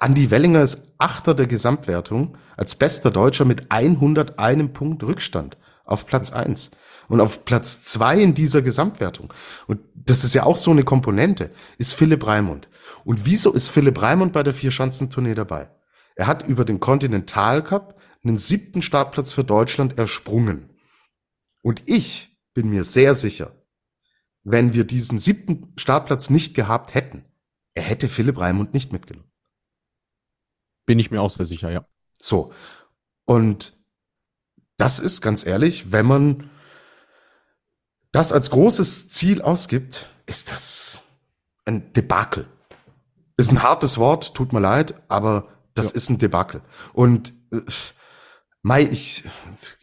Andy Wellinger ist Achter der Gesamtwertung als bester Deutscher mit 101 Punkt Rückstand auf Platz eins und auf Platz zwei in dieser Gesamtwertung. Und das ist ja auch so eine Komponente, ist Philipp Raimund. Und wieso ist Philipp Raimund bei der Vier-Schanzentournee dabei? Er hat über den Continental Cup einen siebten Startplatz für Deutschland ersprungen. Und ich bin mir sehr sicher, wenn wir diesen siebten Startplatz nicht gehabt hätten, er hätte Philipp Raimund nicht mitgenommen. Bin ich mir auch sehr sicher, ja. So. Und das ist ganz ehrlich, wenn man das als großes Ziel ausgibt, ist das ein Debakel. Ist ein hartes Wort, tut mir leid, aber das ja. ist ein Debakel. Und äh, Mai, ich,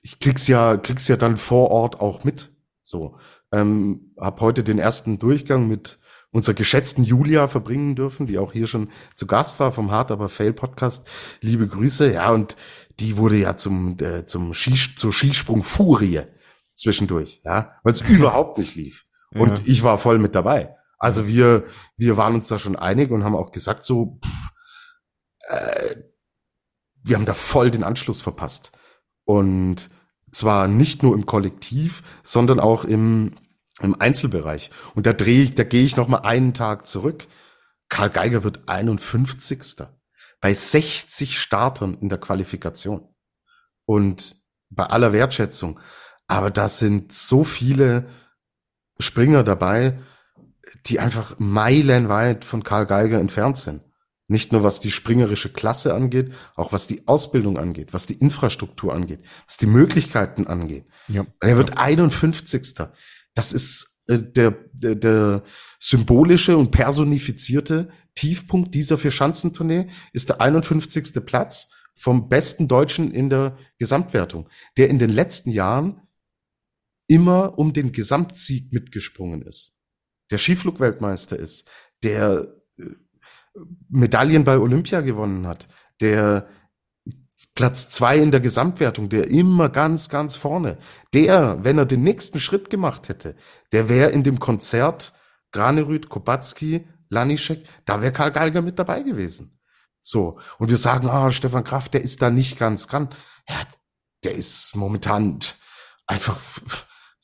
ich krieg's ja, krieg's ja dann vor Ort auch mit. So, ähm, hab heute den ersten Durchgang mit unserer geschätzten Julia verbringen dürfen, die auch hier schon zu Gast war vom Hard aber Fail Podcast. Liebe Grüße, ja, und die wurde ja zum, äh, zum Skis zur Skisprung Furie zwischendurch, ja, weil es überhaupt nicht lief. Und ja. ich war voll mit dabei. Also wir, wir waren uns da schon einig und haben auch gesagt, so, pff, äh, wir haben da voll den Anschluss verpasst. Und zwar nicht nur im Kollektiv, sondern auch im, im Einzelbereich. Und da drehe ich, da gehe ich noch mal einen Tag zurück. Karl Geiger wird 51. bei 60 Startern in der Qualifikation. Und bei aller Wertschätzung. Aber da sind so viele Springer dabei, die einfach meilenweit von Karl Geiger entfernt sind. Nicht nur was die springerische Klasse angeht, auch was die Ausbildung angeht, was die Infrastruktur angeht, was die Möglichkeiten angeht. Ja. Er wird 51. Das ist äh, der, der, der symbolische und personifizierte Tiefpunkt dieser Vier-Schanzentournee ist der 51. Platz vom besten Deutschen in der Gesamtwertung, der in den letzten Jahren immer um den Gesamtsieg mitgesprungen ist. Der Skiflugweltmeister ist, der äh, Medaillen bei Olympia gewonnen hat, der Platz zwei in der Gesamtwertung, der immer ganz, ganz vorne. Der, wenn er den nächsten Schritt gemacht hätte, der wäre in dem Konzert Granerüth, Kobatski, Lanischek, da wäre Karl Geiger mit dabei gewesen. So. Und wir sagen, ah, Stefan Kraft, der ist da nicht ganz dran. Ja, der ist momentan einfach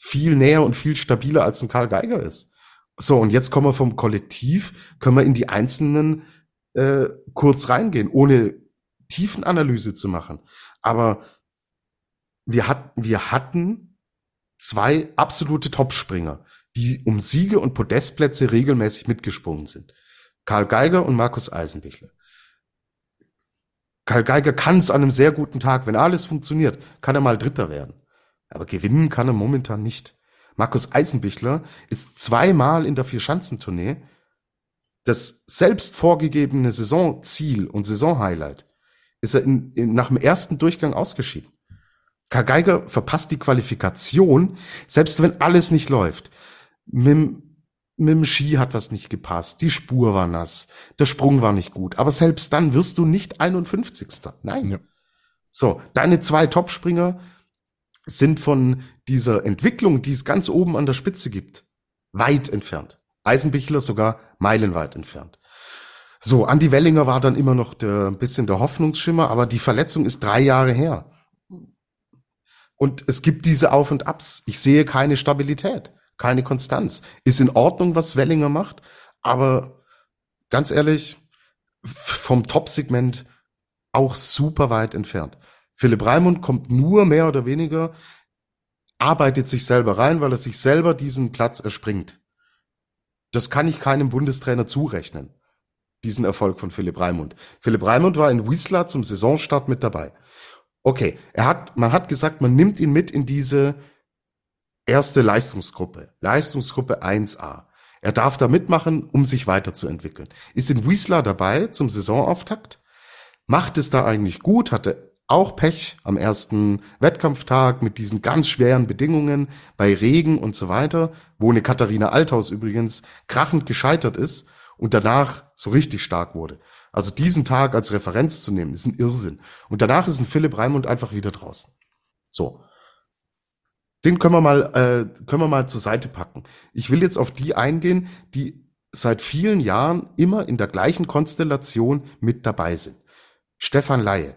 viel näher und viel stabiler als ein Karl Geiger ist. So, und jetzt kommen wir vom Kollektiv, können wir in die einzelnen äh, kurz reingehen, ohne Tiefenanalyse zu machen. Aber wir, hat, wir hatten zwei absolute Topspringer, die um Siege und Podestplätze regelmäßig mitgesprungen sind. Karl Geiger und Markus Eisenbichler. Karl Geiger kann es an einem sehr guten Tag, wenn alles funktioniert, kann er mal Dritter werden. Aber gewinnen kann er momentan nicht. Markus Eisenbichler ist zweimal in der Vierschanzentournee das selbst vorgegebene Saisonziel und Saisonhighlight ist er in, in, nach dem ersten Durchgang ausgeschieden. Karl Geiger verpasst die Qualifikation, selbst wenn alles nicht läuft. Mit, mit dem Ski hat was nicht gepasst, die Spur war nass, der Sprung war nicht gut, aber selbst dann wirst du nicht 51. Nein. Ja. So, deine zwei Topspringer sind von dieser Entwicklung, die es ganz oben an der Spitze gibt, weit entfernt. Eisenbichler sogar meilenweit entfernt. So, Andi Wellinger war dann immer noch der, ein bisschen der Hoffnungsschimmer, aber die Verletzung ist drei Jahre her. Und es gibt diese Auf und Abs. Ich sehe keine Stabilität, keine Konstanz. Ist in Ordnung, was Wellinger macht, aber ganz ehrlich, vom Top-Segment auch super weit entfernt. Philipp Raimund kommt nur mehr oder weniger, arbeitet sich selber rein, weil er sich selber diesen Platz erspringt. Das kann ich keinem Bundestrainer zurechnen, diesen Erfolg von Philipp Raimund. Philipp Raimund war in Wiesla zum Saisonstart mit dabei. Okay, er hat, man hat gesagt, man nimmt ihn mit in diese erste Leistungsgruppe, Leistungsgruppe 1a. Er darf da mitmachen, um sich weiterzuentwickeln. Ist in Wiesla dabei zum Saisonauftakt, macht es da eigentlich gut, hatte auch Pech am ersten Wettkampftag mit diesen ganz schweren Bedingungen bei Regen und so weiter, wo eine Katharina Althaus übrigens krachend gescheitert ist und danach so richtig stark wurde. Also diesen Tag als Referenz zu nehmen, ist ein Irrsinn. Und danach ist ein Philipp Raimund einfach wieder draußen. So. Den können wir mal, äh, können wir mal zur Seite packen. Ich will jetzt auf die eingehen, die seit vielen Jahren immer in der gleichen Konstellation mit dabei sind. Stefan Laie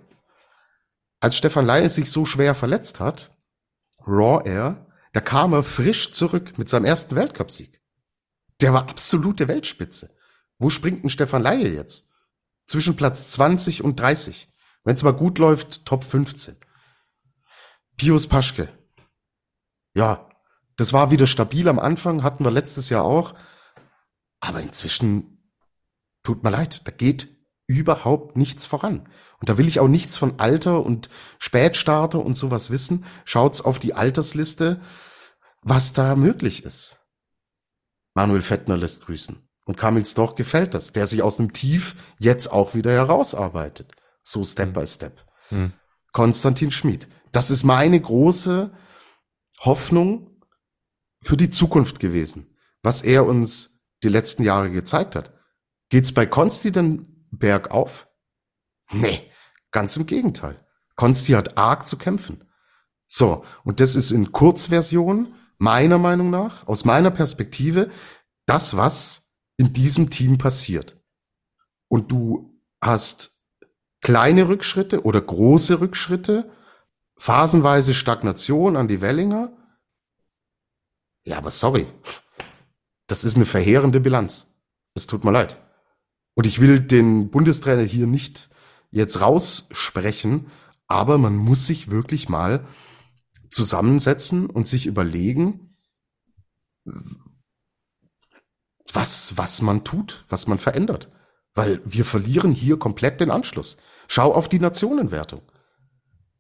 als Stefan Laie sich so schwer verletzt hat, Raw Air, da kam er frisch zurück mit seinem ersten Weltcupsieg. Der war absolute Weltspitze. Wo springt ein Stefan Laie jetzt? Zwischen Platz 20 und 30. Wenn es mal gut läuft, Top 15. Pius Paschke. Ja, das war wieder stabil am Anfang, hatten wir letztes Jahr auch. Aber inzwischen, tut mir leid, da geht überhaupt nichts voran. Und da will ich auch nichts von Alter und Spätstarter und sowas wissen. Schaut's auf die Altersliste, was da möglich ist. Manuel Fettner lässt grüßen. Und Kamil Stoch gefällt das, der sich aus dem Tief jetzt auch wieder herausarbeitet. So Step mhm. by Step. Mhm. Konstantin Schmid. Das ist meine große Hoffnung für die Zukunft gewesen, was er uns die letzten Jahre gezeigt hat. Geht's bei Konsti dann bergauf? Nee, ganz im Gegenteil. Konsti hat arg zu kämpfen. So, und das ist in Kurzversion, meiner Meinung nach, aus meiner Perspektive, das, was in diesem Team passiert. Und du hast kleine Rückschritte oder große Rückschritte, phasenweise Stagnation an die Wellinger. Ja, aber sorry. Das ist eine verheerende Bilanz. Es tut mir leid. Und ich will den Bundestrainer hier nicht jetzt raussprechen, aber man muss sich wirklich mal zusammensetzen und sich überlegen, was, was man tut, was man verändert. Weil wir verlieren hier komplett den Anschluss. Schau auf die Nationenwertung.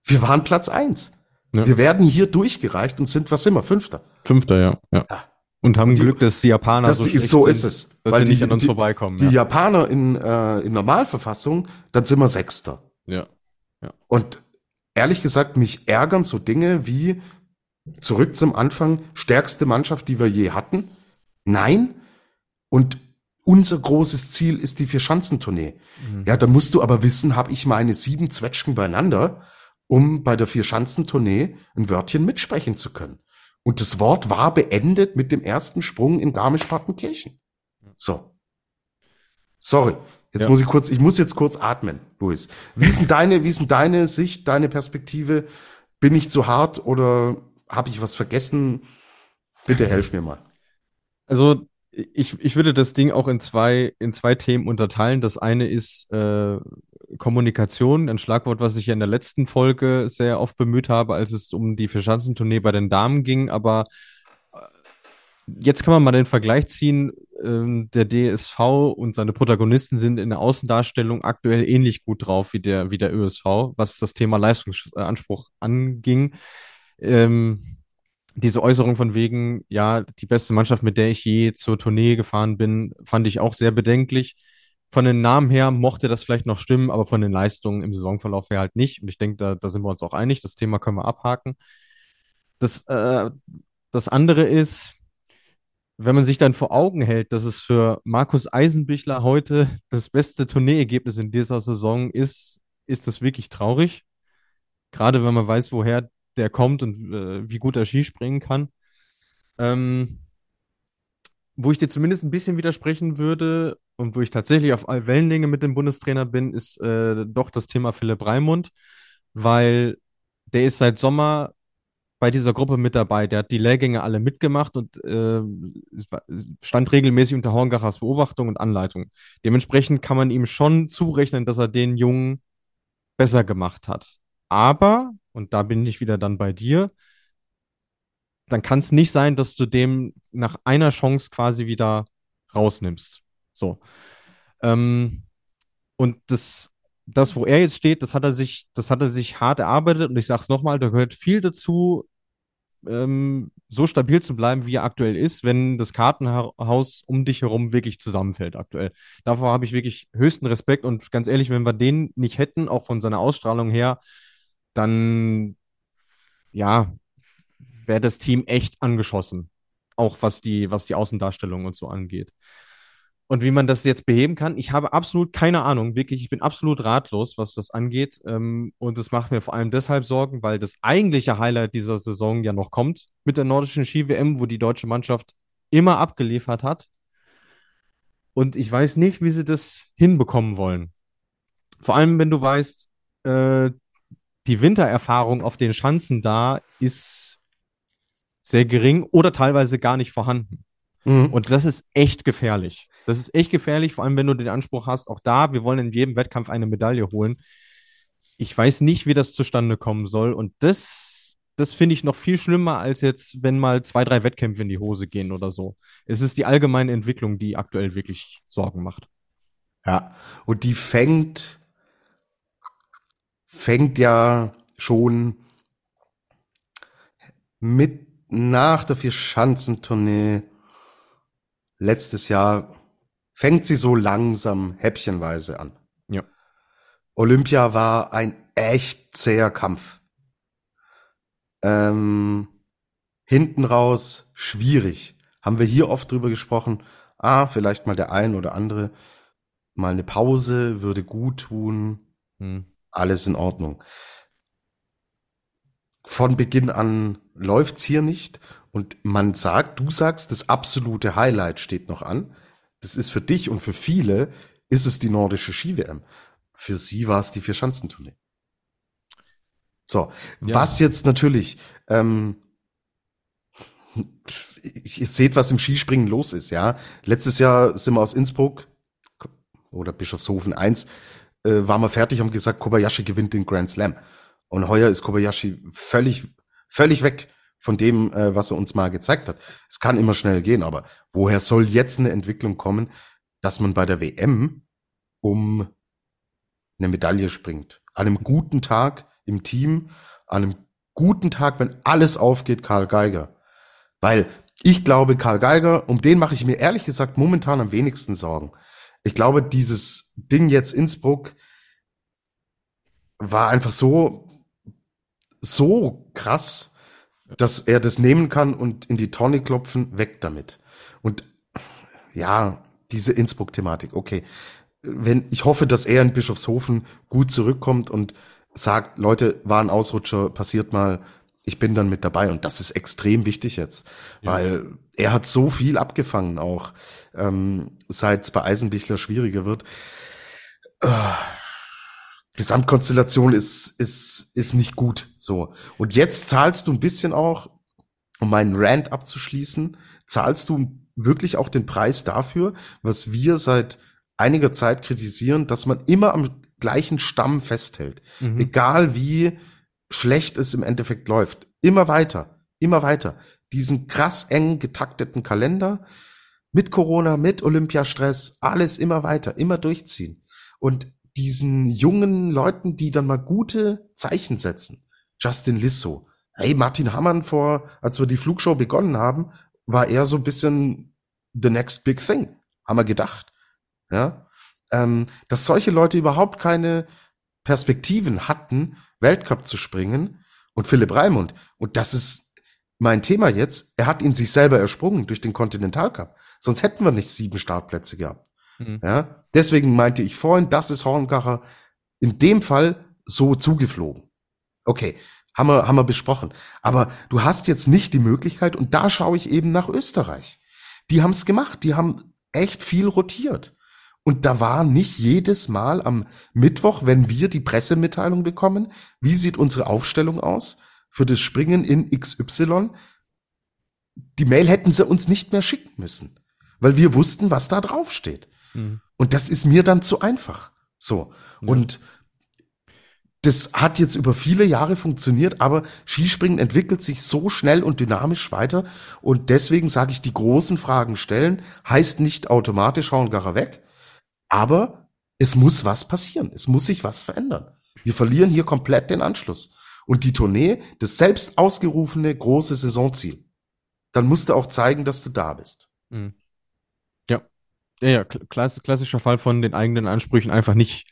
Wir waren Platz eins. Ja. Wir werden hier durchgereicht und sind, was immer, Fünfter. Fünfter, ja. ja. Und haben die, Glück, dass die Japaner dass so, die, so sind, ist es, dass weil sie nicht die, an uns die, vorbeikommen. Die ja. Japaner in, äh, in Normalverfassung, dann sind wir Sechster. Ja. ja. Und ehrlich gesagt, mich ärgern so Dinge wie zurück zum Anfang, stärkste Mannschaft, die wir je hatten. Nein. Und unser großes Ziel ist die Vierschanzentournee. Mhm. Ja, da musst du aber wissen, habe ich meine sieben Zwetschgen beieinander, um bei der Vierschanzentournee ein Wörtchen mitsprechen zu können. Und das Wort war beendet mit dem ersten Sprung in Garmisch-Partenkirchen. So. Sorry. Jetzt ja. muss ich kurz, ich muss jetzt kurz atmen, Luis. Wie ist denn deine, wie ist denn deine Sicht, deine Perspektive? Bin ich zu hart oder habe ich was vergessen? Bitte helf mir mal. Also ich, ich würde das Ding auch in zwei, in zwei Themen unterteilen. Das eine ist äh, Kommunikation, ein Schlagwort, was ich ja in der letzten Folge sehr oft bemüht habe, als es um die Verschanzentournee bei den Damen ging. Aber äh, jetzt kann man mal den Vergleich ziehen. Ähm, der DSV und seine Protagonisten sind in der Außendarstellung aktuell ähnlich gut drauf wie der, wie der ÖSV, was das Thema Leistungsanspruch anging. Ähm, diese Äußerung von wegen, ja, die beste Mannschaft, mit der ich je zur Tournee gefahren bin, fand ich auch sehr bedenklich. Von den Namen her mochte das vielleicht noch stimmen, aber von den Leistungen im Saisonverlauf her halt nicht. Und ich denke, da, da sind wir uns auch einig. Das Thema können wir abhaken. Das, äh, das andere ist, wenn man sich dann vor Augen hält, dass es für Markus Eisenbichler heute das beste Tourneeergebnis in dieser Saison ist, ist das wirklich traurig. Gerade wenn man weiß, woher der kommt und äh, wie gut er Skispringen kann. Ähm, wo ich dir zumindest ein bisschen widersprechen würde und wo ich tatsächlich auf Wellenlänge mit dem Bundestrainer bin, ist äh, doch das Thema Philipp Raimund, weil der ist seit Sommer bei dieser Gruppe mit dabei. Der hat die Lehrgänge alle mitgemacht und äh, stand regelmäßig unter Horngachers Beobachtung und Anleitung. Dementsprechend kann man ihm schon zurechnen, dass er den Jungen besser gemacht hat. Aber und da bin ich wieder dann bei dir, dann kann es nicht sein, dass du dem nach einer Chance quasi wieder rausnimmst. So. Ähm, und das, das, wo er jetzt steht, das hat er sich, das hat er sich hart erarbeitet und ich sage es nochmal, da gehört viel dazu, ähm, so stabil zu bleiben, wie er aktuell ist, wenn das Kartenhaus um dich herum wirklich zusammenfällt aktuell. Davor habe ich wirklich höchsten Respekt und ganz ehrlich, wenn wir den nicht hätten, auch von seiner Ausstrahlung her, dann ja, wäre das Team echt angeschossen. Auch was die, was die Außendarstellung und so angeht. Und wie man das jetzt beheben kann, ich habe absolut keine Ahnung, wirklich, ich bin absolut ratlos, was das angeht. Ähm, und es macht mir vor allem deshalb Sorgen, weil das eigentliche Highlight dieser Saison ja noch kommt mit der nordischen Ski-WM, wo die deutsche Mannschaft immer abgeliefert hat. Und ich weiß nicht, wie sie das hinbekommen wollen. Vor allem, wenn du weißt, äh, die Wintererfahrung auf den Schanzen da ist sehr gering oder teilweise gar nicht vorhanden. Mhm. Und das ist echt gefährlich. Das ist echt gefährlich, vor allem wenn du den Anspruch hast, auch da, wir wollen in jedem Wettkampf eine Medaille holen. Ich weiß nicht, wie das zustande kommen soll. Und das, das finde ich noch viel schlimmer, als jetzt, wenn mal zwei, drei Wettkämpfe in die Hose gehen oder so. Es ist die allgemeine Entwicklung, die aktuell wirklich Sorgen macht. Ja, und die fängt fängt ja schon mit nach der Vierschanzentournee letztes Jahr fängt sie so langsam häppchenweise an. Ja. Olympia war ein echt zäher Kampf. Ähm, hinten raus schwierig. Haben wir hier oft drüber gesprochen. Ah, vielleicht mal der ein oder andere. Mal eine Pause würde gut tun. Hm. Alles in Ordnung. Von Beginn an läuft's hier nicht. Und man sagt, du sagst, das absolute Highlight steht noch an. Das ist für dich und für viele ist es die nordische Ski-WM. Für sie war es die Vier-Schanzentournee. So, ja. was jetzt natürlich, ähm, ihr seht, was im Skispringen los ist, ja. Letztes Jahr sind wir aus Innsbruck oder Bischofshofen 1, äh, waren wir fertig, haben gesagt, Kobayashi gewinnt den Grand Slam. Und heuer ist Kobayashi völlig, völlig weg von dem, äh, was er uns mal gezeigt hat. Es kann immer schnell gehen, aber woher soll jetzt eine Entwicklung kommen, dass man bei der WM um eine Medaille springt? An einem guten Tag im Team, an einem guten Tag, wenn alles aufgeht, Karl Geiger. Weil ich glaube, Karl Geiger, um den mache ich mir ehrlich gesagt momentan am wenigsten Sorgen. Ich glaube, dieses Ding jetzt Innsbruck war einfach so, so krass, dass er das nehmen kann und in die Tonne klopfen, weg damit. Und ja, diese Innsbruck-Thematik, okay. Wenn, ich hoffe, dass er in Bischofshofen gut zurückkommt und sagt, Leute, war ein Ausrutscher, passiert mal, ich bin dann mit dabei und das ist extrem wichtig jetzt, ja. weil er hat so viel abgefangen auch, ähm, seit es bei Eisenbichler schwieriger wird. Äh, Gesamtkonstellation ist, ist, ist nicht gut. So. Und jetzt zahlst du ein bisschen auch, um meinen Rant abzuschließen, zahlst du wirklich auch den Preis dafür, was wir seit einiger Zeit kritisieren, dass man immer am gleichen Stamm festhält. Mhm. Egal wie schlecht es im Endeffekt läuft. Immer weiter, immer weiter. Diesen krass eng getakteten Kalender mit Corona, mit Olympiastress, alles immer weiter, immer durchziehen. Und diesen jungen Leuten, die dann mal gute Zeichen setzen. Justin Lissow. Hey, Martin Hammann vor, als wir die Flugshow begonnen haben, war er so ein bisschen the next big thing. Haben wir gedacht. Ja. Ähm, dass solche Leute überhaupt keine Perspektiven hatten, Weltcup zu springen. Und Philipp Raimund. Und das ist mein Thema jetzt. Er hat ihn sich selber ersprungen durch den Kontinentalcup. Sonst hätten wir nicht sieben Startplätze gehabt. Mhm. Ja, deswegen meinte ich vorhin, das ist Horngacher in dem Fall so zugeflogen. Okay, haben wir, haben wir besprochen. Aber du hast jetzt nicht die Möglichkeit, und da schaue ich eben nach Österreich. Die haben es gemacht, die haben echt viel rotiert. Und da war nicht jedes Mal am Mittwoch, wenn wir die Pressemitteilung bekommen, wie sieht unsere Aufstellung aus für das Springen in XY, die Mail hätten sie uns nicht mehr schicken müssen, weil wir wussten, was da drauf steht. Mhm. Und das ist mir dann zu einfach. So. Ja. Und das hat jetzt über viele Jahre funktioniert, aber Skispringen entwickelt sich so schnell und dynamisch weiter. Und deswegen sage ich, die großen Fragen stellen, heißt nicht automatisch Hauengacher weg, aber es muss was passieren. Es muss sich was verändern. Wir verlieren hier komplett den Anschluss. Und die Tournee, das selbst ausgerufene große Saisonziel, dann musst du auch zeigen, dass du da bist. Mhm. Ja, ja, klass klassischer Fall von den eigenen Ansprüchen einfach nicht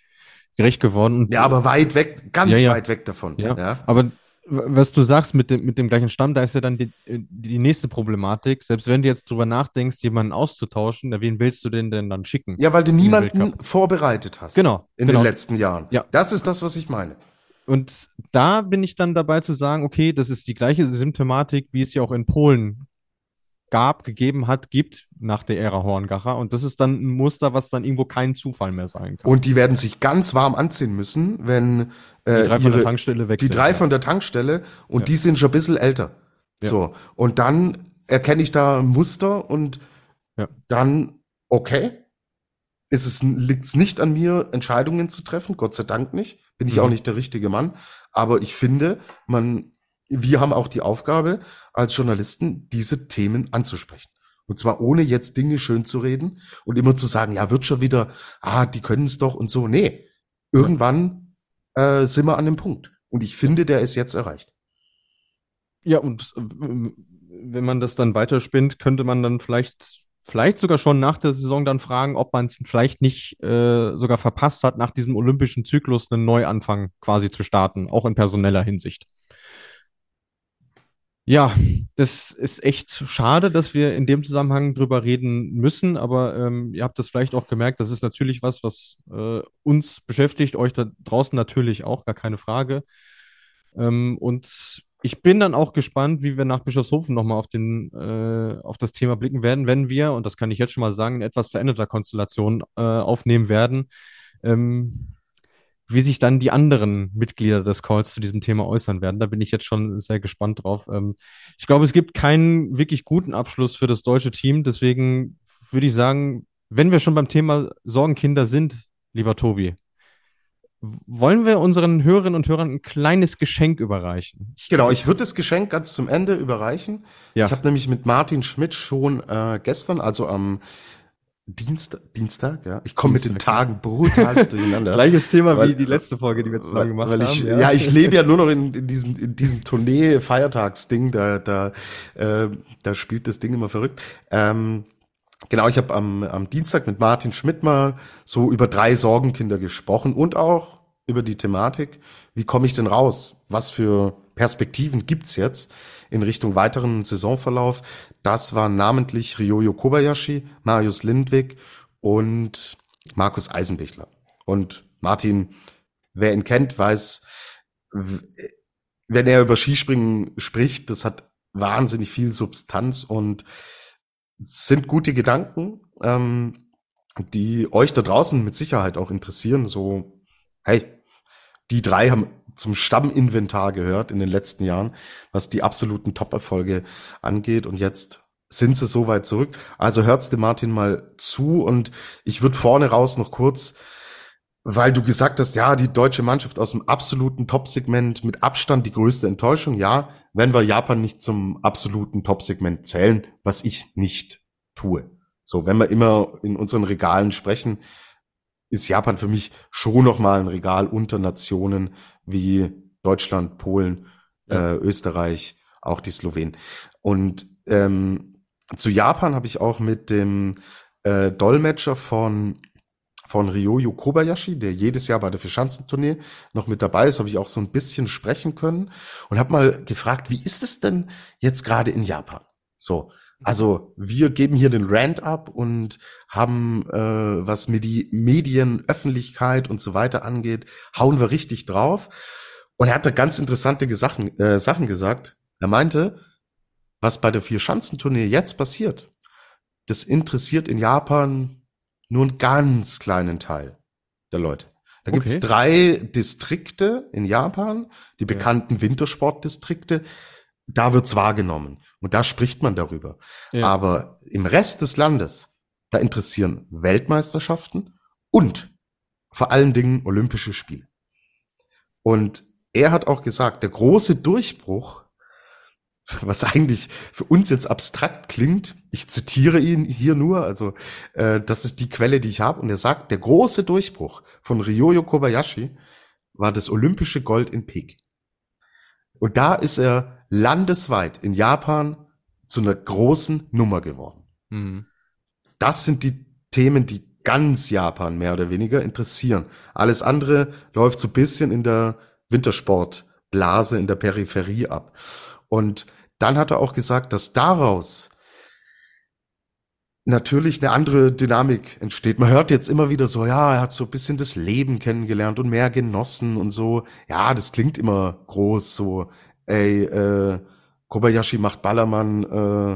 gerecht geworden. Und, ja, aber weit weg, ganz ja, ja. weit weg davon. Ja, ja. aber was du sagst mit dem, mit dem gleichen Stamm, da ist ja dann die, die nächste Problematik. Selbst wenn du jetzt drüber nachdenkst, jemanden auszutauschen, wen willst du denn denn dann schicken? Ja, weil du niemanden vorbereitet hast. Genau. In genau. den letzten Jahren. Ja. Das ist das, was ich meine. Und da bin ich dann dabei zu sagen, okay, das ist die gleiche Symptomatik, wie es ja auch in Polen gab, gegeben hat, gibt nach der Ära Horngacher. Und das ist dann ein Muster, was dann irgendwo kein Zufall mehr sein kann. Und die werden sich ganz warm anziehen müssen, wenn äh, die drei von der Tankstelle wechseln. Die drei ja. von der Tankstelle und ja. die sind schon ein bisschen älter. Ja. So. Und dann erkenne ich da ein Muster und dann, okay, ist es, liegt es nicht an mir, Entscheidungen zu treffen, Gott sei Dank nicht. Bin ich mhm. auch nicht der richtige Mann. Aber ich finde, man wir haben auch die Aufgabe, als Journalisten diese Themen anzusprechen. Und zwar ohne jetzt Dinge schön zu reden und immer zu sagen, ja, wird schon wieder, ah, die können es doch und so. Nee, irgendwann äh, sind wir an dem Punkt. Und ich finde, der ist jetzt erreicht. Ja, und äh, wenn man das dann weiterspinnt, könnte man dann vielleicht vielleicht sogar schon nach der Saison dann fragen, ob man es vielleicht nicht äh, sogar verpasst hat, nach diesem olympischen Zyklus einen Neuanfang quasi zu starten, auch in personeller Hinsicht. Ja, das ist echt schade, dass wir in dem Zusammenhang drüber reden müssen, aber ähm, ihr habt das vielleicht auch gemerkt, das ist natürlich was, was äh, uns beschäftigt, euch da draußen natürlich auch, gar keine Frage. Ähm, und ich bin dann auch gespannt, wie wir nach Bischofshofen nochmal auf, äh, auf das Thema blicken werden, wenn wir, und das kann ich jetzt schon mal sagen, in etwas veränderter Konstellation äh, aufnehmen werden. Ähm, wie sich dann die anderen Mitglieder des Calls zu diesem Thema äußern werden. Da bin ich jetzt schon sehr gespannt drauf. Ähm, ich glaube, es gibt keinen wirklich guten Abschluss für das deutsche Team. Deswegen würde ich sagen, wenn wir schon beim Thema Sorgenkinder sind, lieber Tobi, wollen wir unseren Hörerinnen und Hörern ein kleines Geschenk überreichen? Genau, ich würde das Geschenk ganz zum Ende überreichen. Ja. Ich habe nämlich mit Martin Schmidt schon äh, gestern, also am Dienstag, Dienstag, ja. Ich komme mit den Tagen brutal durcheinander. Gleiches Thema weil, wie die letzte Folge, die wir zusammen gemacht weil ich, haben. Ja. ja, ich lebe ja nur noch in, in diesem, in diesem Tournee-Feiertagsding, da, da, äh, da spielt das Ding immer verrückt. Ähm, genau, ich habe am, am Dienstag mit Martin Schmidt mal so über drei Sorgenkinder gesprochen und auch über die Thematik, wie komme ich denn raus? Was für Perspektiven gibt's jetzt? In Richtung weiteren Saisonverlauf. Das waren namentlich Ryoyo Kobayashi, Marius Lindwig und Markus Eisenbichler. Und Martin, wer ihn kennt, weiß, wenn er über Skispringen spricht, das hat wahnsinnig viel Substanz und sind gute Gedanken, ähm, die euch da draußen mit Sicherheit auch interessieren. So, hey, die drei haben zum Stamminventar gehört in den letzten Jahren, was die absoluten Top-Erfolge angeht. Und jetzt sind sie so weit zurück. Also hört's dem Martin mal zu und ich würde vorne raus noch kurz, weil du gesagt hast, ja, die deutsche Mannschaft aus dem absoluten Top-Segment mit Abstand die größte Enttäuschung. Ja, wenn wir Japan nicht zum absoluten Top-Segment zählen, was ich nicht tue. So, wenn wir immer in unseren Regalen sprechen, ist Japan für mich schon noch mal ein Regal unter Nationen wie Deutschland, Polen, ja. äh, Österreich, auch die Slowenen. Und ähm, zu Japan habe ich auch mit dem äh, Dolmetscher von von Ryoyo Kobayashi, der jedes Jahr bei der Verschanzentournee noch mit dabei ist, habe ich auch so ein bisschen sprechen können und habe mal gefragt, wie ist es denn jetzt gerade in Japan? So, also wir geben hier den Rant ab und haben, äh, was Medi Medien, Öffentlichkeit und so weiter angeht, hauen wir richtig drauf. Und er hat da ganz interessante Sachen, äh, Sachen gesagt. Er meinte, was bei der Vier-Schanzentournee jetzt passiert, das interessiert in Japan nur einen ganz kleinen Teil der Leute. Da okay. gibt's drei Distrikte in Japan, die bekannten ja. Wintersportdistrikte da wird's wahrgenommen und da spricht man darüber. Ja. Aber im Rest des Landes, da interessieren Weltmeisterschaften und vor allen Dingen Olympische Spiele. Und er hat auch gesagt, der große Durchbruch, was eigentlich für uns jetzt abstrakt klingt, ich zitiere ihn hier nur, also äh, das ist die Quelle, die ich habe, und er sagt, der große Durchbruch von Ryoyo Kobayashi war das olympische Gold in Peking. Und da ist er landesweit in Japan zu einer großen Nummer geworden. Mhm. Das sind die Themen, die ganz Japan mehr oder weniger interessieren. Alles andere läuft so ein bisschen in der Wintersportblase, in der Peripherie ab. Und dann hat er auch gesagt, dass daraus natürlich eine andere Dynamik entsteht. Man hört jetzt immer wieder so, ja, er hat so ein bisschen das Leben kennengelernt und mehr genossen und so. Ja, das klingt immer groß, so ey, äh, Kobayashi macht Ballermann, äh,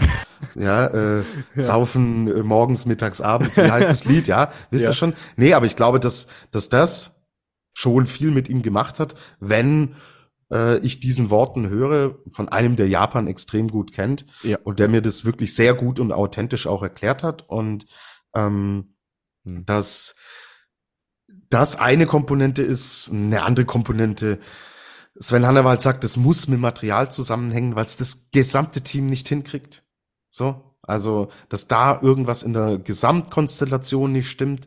ja, äh, ja. saufen äh, morgens, mittags, abends, wie heißt das Lied, ja, wisst ja. ihr schon? Nee, aber ich glaube, dass, dass das schon viel mit ihm gemacht hat, wenn äh, ich diesen Worten höre von einem, der Japan extrem gut kennt ja. und der mir das wirklich sehr gut und authentisch auch erklärt hat und ähm, hm. dass das eine Komponente ist, eine andere Komponente Sven Hannawald sagt, das muss mit Material zusammenhängen, weil es das gesamte Team nicht hinkriegt. So, also, dass da irgendwas in der Gesamtkonstellation nicht stimmt.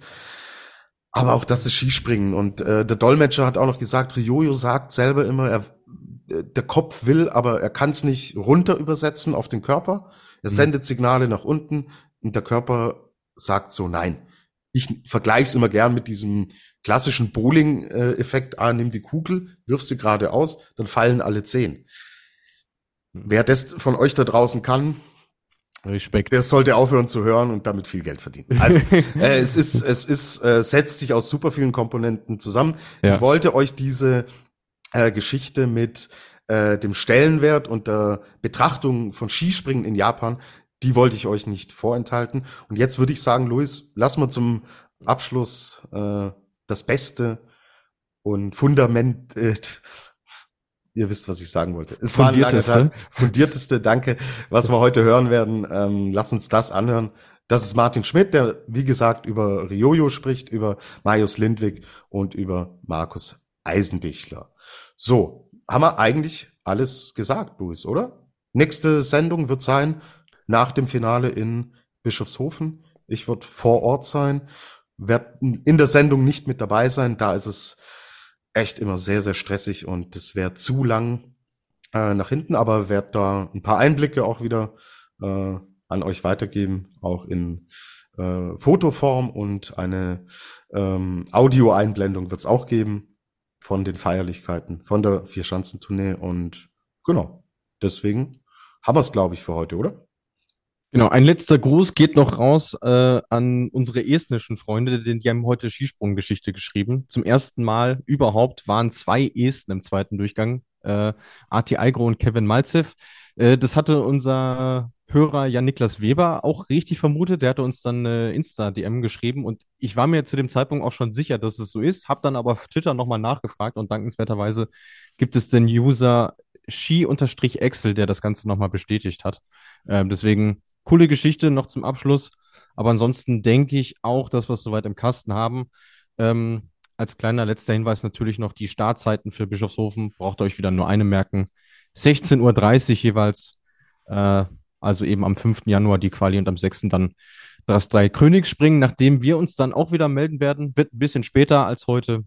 Aber auch das ist Skispringen. Und äh, der Dolmetscher hat auch noch gesagt, Riojo sagt selber immer, er, der Kopf will, aber er kann es nicht runter übersetzen auf den Körper. Er mhm. sendet Signale nach unten. und der Körper sagt so, nein. Ich vergleiche es immer gern mit diesem klassischen Bowling-Effekt. Ah, nimm die Kugel, wirf sie gerade aus, dann fallen alle zehn. Wer das von euch da draußen kann, Respekt. der sollte aufhören zu hören und damit viel Geld verdienen. Also äh, es ist, es ist, äh, setzt sich aus super vielen Komponenten zusammen. Ja. Ich wollte euch diese äh, Geschichte mit äh, dem Stellenwert und der Betrachtung von Skispringen in Japan, die wollte ich euch nicht vorenthalten. Und jetzt würde ich sagen, Luis, lass mal zum Abschluss äh, das Beste und Fundament. Äh, ihr wisst, was ich sagen wollte. Es war ein langer Fundierteste. Tag. Fundierteste, danke, was wir heute hören werden. Ähm, lass uns das anhören. Das ist Martin Schmidt, der, wie gesagt, über Riojo spricht, über Marius Lindwig und über Markus Eisenbichler. So, haben wir eigentlich alles gesagt, Luis, oder? Nächste Sendung wird sein nach dem Finale in Bischofshofen. Ich wird vor Ort sein, werde in der Sendung nicht mit dabei sein. Da ist es echt immer sehr, sehr stressig und das wäre zu lang äh, nach hinten, aber werde da ein paar Einblicke auch wieder äh, an euch weitergeben, auch in äh, Fotoform und eine ähm, Audioeinblendung wird es auch geben von den Feierlichkeiten, von der Vierschanzentournee und genau, deswegen haben wir es, glaube ich, für heute, oder? Genau, ein letzter Gruß geht noch raus äh, an unsere estnischen Freunde, denn die haben heute Skisprunggeschichte geschrieben. Zum ersten Mal überhaupt waren zwei Esten im zweiten Durchgang, äh, Arti Algro und Kevin Malzev. Äh, das hatte unser Hörer Jan-Niklas Weber auch richtig vermutet. Der hatte uns dann äh, Insta-DM geschrieben und ich war mir zu dem Zeitpunkt auch schon sicher, dass es so ist, habe dann aber auf Twitter nochmal nachgefragt und dankenswerterweise gibt es den User Ski-Excel, der das Ganze nochmal bestätigt hat. Ähm, deswegen coole Geschichte noch zum Abschluss. Aber ansonsten denke ich auch, dass wir es soweit im Kasten haben. Ähm, als kleiner letzter Hinweis natürlich noch die Startzeiten für Bischofshofen. Braucht ihr euch wieder nur eine merken. 16.30 Uhr jeweils. Äh, also eben am 5. Januar die Quali und am 6. dann das drei Königsspringen, nachdem wir uns dann auch wieder melden werden. Wird ein bisschen später als heute.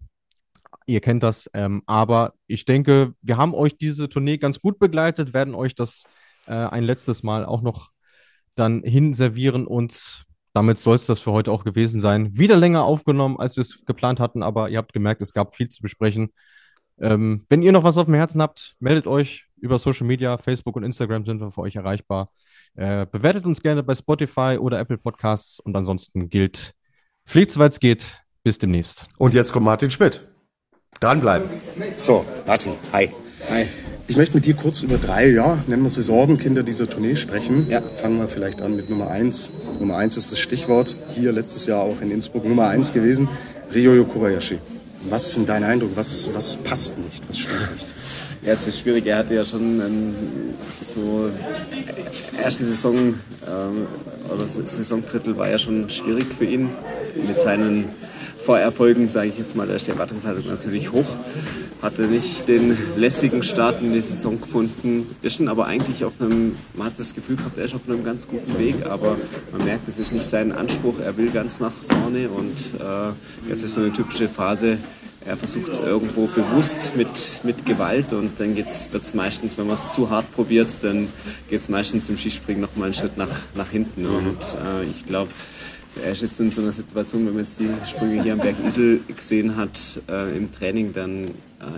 Ihr kennt das. Ähm, aber ich denke, wir haben euch diese Tournee ganz gut begleitet, werden euch das äh, ein letztes Mal auch noch dann hinservieren und damit soll es das für heute auch gewesen sein. Wieder länger aufgenommen, als wir es geplant hatten, aber ihr habt gemerkt, es gab viel zu besprechen. Ähm, wenn ihr noch was auf dem Herzen habt, meldet euch über Social Media, Facebook und Instagram sind wir für euch erreichbar. Äh, bewertet uns gerne bei Spotify oder Apple Podcasts und ansonsten gilt, fliegt soweit es geht. Bis demnächst. Und jetzt kommt Martin Schmidt. Dranbleiben. So, Martin, hi. Hi. Ich möchte mit dir kurz über drei, ja, nennen wir sie Sorgenkinder dieser Tournee sprechen. Ja. Fangen wir vielleicht an mit Nummer eins. Nummer eins ist das Stichwort. Hier letztes Jahr auch in Innsbruck Nummer eins gewesen. Ryoyo Kobayashi. Was ist denn dein Eindruck? Was, was passt nicht? Was stimmt nicht? Ja, es ist schwierig. Er hatte ja schon ähm, so erste Saison ähm, oder Saisondrittel war ja schon schwierig für ihn mit seinen Vorerfolgen, sage ich jetzt mal, da ist die Erwartungshaltung natürlich hoch. Hatte nicht den lässigen Start in die Saison gefunden, ist schon aber eigentlich auf einem, man hat das Gefühl gehabt, er ist auf einem ganz guten Weg, aber man merkt, es ist nicht sein Anspruch, er will ganz nach vorne und äh, jetzt ist so eine typische Phase, er versucht es irgendwo bewusst mit, mit Gewalt und dann wird es meistens, wenn man es zu hart probiert, dann geht es meistens im Skispringen nochmal einen Schritt nach, nach hinten. Und äh, ich glaube, er ist jetzt in so einer Situation, wenn man jetzt die Sprünge hier am Berg Isel gesehen hat äh, im Training, dann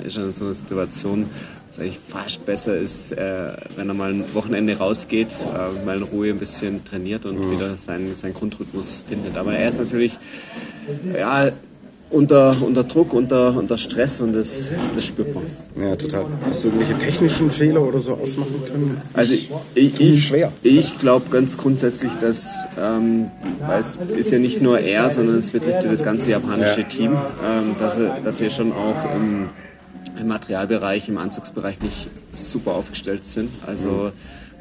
ist er in so einer Situation, dass eigentlich fast besser ist, äh, wenn er mal ein Wochenende rausgeht, äh, mal in Ruhe ein bisschen trainiert und wieder seinen, seinen Grundrhythmus findet. Aber er ist natürlich, ja, unter, unter Druck, unter, unter Stress und das, das spürt man. Ja, total. Hast du irgendwelche technischen Fehler oder so ausmachen können? Also ich, ich, schwer. ich glaube ganz grundsätzlich, dass, ähm, weil es ist ja nicht nur er, sondern es betrifft ja das ganze japanische Ja. Team, ähm, dass, er, dass sie schon auch im, im Materialbereich, im Anzugsbereich nicht super aufgestellt sind. Also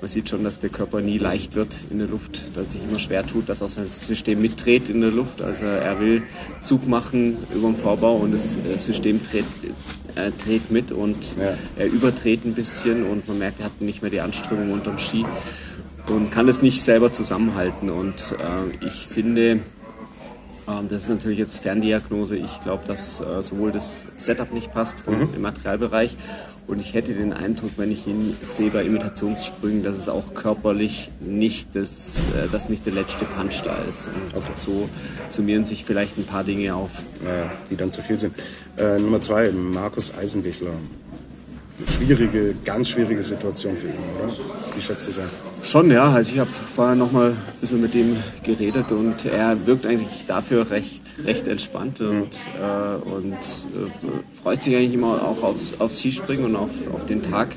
man sieht schon, dass der Körper nie leicht wird in der Luft, dass er sich immer schwer tut, dass auch sein System mitdreht in der Luft. Also er will Zug machen über den Vorbau und das äh, System dreht, äh, dreht mit und Ja. er überdreht ein bisschen und man merkt, er hat nicht mehr die Anstrengung unterm Ski und kann das nicht selber zusammenhalten. Und äh, ich finde, das ist natürlich jetzt Ferndiagnose. Ich glaube, dass äh, sowohl das Setup nicht passt vom, im Materialbereich Und ich hätte den Eindruck, wenn ich ihn sehe bei Imitationssprüngen, dass es auch körperlich nicht das, äh, dass nicht der letzte Punch da ist. Und okay. so summieren sich vielleicht ein paar Dinge auf. Naja, die dann zu viel sind. Äh, Nummer zwei, Markus Eisenbichler schwierige, ganz schwierige Situation für ihn, oder? Wie schätzt du es ein? Schon, ja. Also ich habe vorher noch mal ein bisschen mit ihm geredet und er wirkt eigentlich dafür recht, recht entspannt und, mhm. äh, und äh, freut sich eigentlich immer auch aufs, aufs Skispringen und auf, auf den Tag.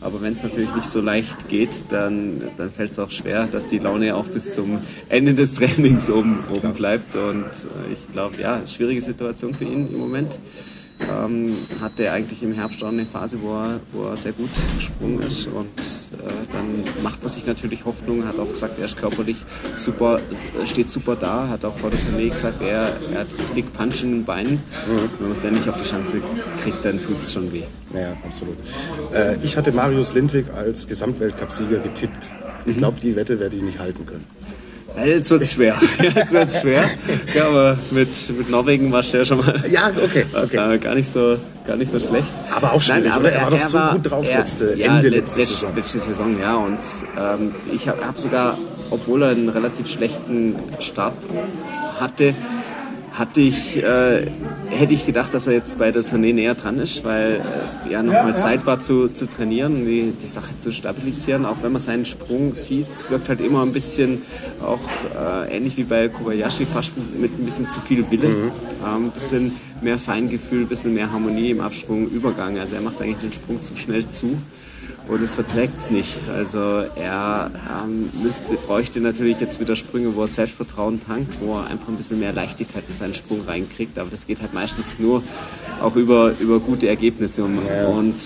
Aber wenn es natürlich nicht so leicht geht, dann, dann fällt es auch schwer, dass die Laune auch bis zum Ende des Trainings oben, oben bleibt. Und äh, ich glaube, ja, schwierige Situation für ihn im Moment ähm, hatte eigentlich im Herbst auch eine Phase, wo er, wo er sehr gut gesprungen ist und äh, dann macht man sich natürlich Hoffnung, hat auch gesagt, er ist körperlich super, steht super da, hat auch vor der Tournee gesagt, er, er hat richtig Punch in den Beinen. Mhm. Wenn man es dann nicht auf die Schanze kriegt, dann tut es schon weh. Ja, absolut. Äh, ich hatte Marius Lindwig als Gesamtweltcupsieger getippt. Ich mhm. glaube, die Wette werde ich nicht halten können. Jetzt wird es schwer. Jetzt wird es schwer. Ja, aber mit, mit Norwegen war es ja schon mal. Ja, okay. okay. Äh, gar, nicht so, gar nicht so schlecht. Aber auch schwierig, Nein, aber er, er war doch so war, gut drauf er, letzte, ja, Ende letzte, letzte Saison. Letzte Saison, ja. Und ähm, ich habe hab sogar, obwohl er einen relativ schlechten Start hatte, hatte ich, äh, hätte ich gedacht, dass er jetzt bei der Tournee näher dran ist, weil äh, ja nochmal ja, Zeit war zu, zu trainieren, die, die Sache zu stabilisieren. Auch wenn man seinen Sprung sieht, es wirkt halt immer ein bisschen auch äh, ähnlich wie bei Kobayashi, fast mit ein bisschen zu viel Wille. Mhm. Ähm, ein bisschen mehr Feingefühl, ein bisschen mehr Harmonie im Absprung, Übergang. Also er macht eigentlich den Sprung zu schnell zu und es verträgt es nicht. Also er ähm, müsste, bräuchte natürlich jetzt wieder Sprünge, wo er Selbstvertrauen tankt, wo er einfach ein bisschen mehr Leichtigkeit in seinen Sprung reinkriegt. Aber das geht halt meistens nur auch über, über gute Ergebnisse. Und,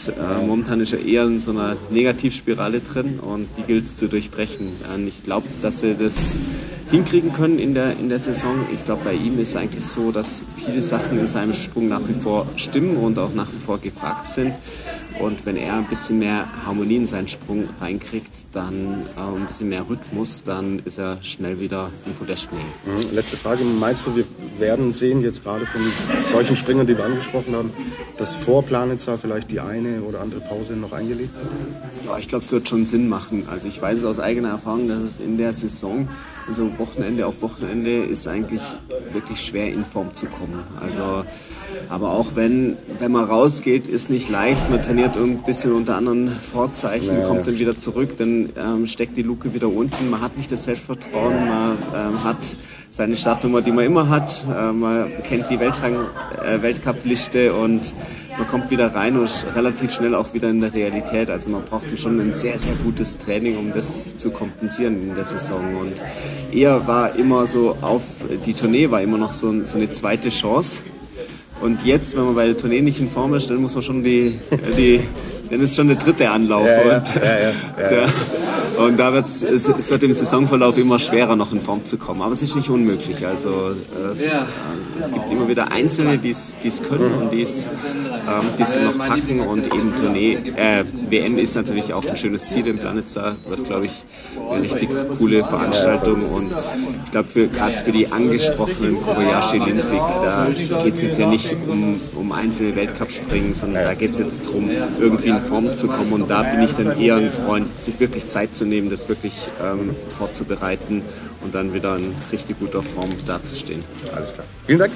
äh, momentan ist er eher in so einer Negativspirale drin und die gilt es zu durchbrechen. Und ich glaube, dass er das hinkriegen können in der, in der Saison. Ich glaube, bei ihm ist es eigentlich so, dass viele Sachen in seinem Sprung nach wie vor stimmen und auch nach wie vor gefragt sind. Und wenn er ein bisschen mehr Harmonie in seinen Sprung reinkriegt, dann äh, ein bisschen mehr Rhythmus, dann ist er schnell wieder im Podest mhm. Letzte Frage, meinst du, wir werden sehen, jetzt gerade von solchen Springern, die wir angesprochen haben, dass vor Planitzer vielleicht die eine oder andere Pause noch eingelegt wird? Ja, ich glaube, es wird schon Sinn machen. Also ich weiß es aus eigener Erfahrung, dass es in der Saison, also Wochenende auf Wochenende, ist eigentlich wirklich schwer in Form zu kommen. Also aber auch wenn, wenn man rausgeht, ist nicht leicht. Man trainiert ein bisschen unter anderen Vorzeichen, naja. kommt dann wieder zurück, dann ähm, steckt die Luke wieder unten. Man hat nicht das Selbstvertrauen, man ähm, hat seine Startnummer, die man immer hat. Äh, man kennt die Weltrang, äh, Weltcup-Liste und man kommt wieder rein und ist relativ schnell auch wieder in der Realität. Also man braucht schon ein sehr, sehr gutes Training, um das zu kompensieren in der Saison. Und er war immer so auf, die Tournee war immer noch so, so eine zweite Chance. Und jetzt, wenn man bei der Tournee nicht in Form ist, dann muss man schon die, die dann ist schon der dritte Anlauf. Ja, ja, und, ja, der, und da wird es, es wird im Saisonverlauf immer schwerer, noch in Form zu kommen. Aber es ist nicht unmöglich. Also es, es gibt immer wieder Einzelne, die es können und die es ähm, dann noch packen. Und eben Tournee, äh, WM ist natürlich auch ein schönes Ziel in Planitza. Wird, glaube ich, eine richtig coole Veranstaltung. Und ich glaube, gerade für die angesprochenen Kobayashi Lindwig, da geht es jetzt ja nicht um, um einzelne Weltcup-Springen, sondern da geht es jetzt darum, irgendwie in Form zu kommen. Und da bin ich dann eher ein Freund, sich wirklich Zeit zu nehmen, das wirklich ähm, vorzubereiten und dann wieder in richtig guter Form dazustehen. Alles klar. Vielen Dank.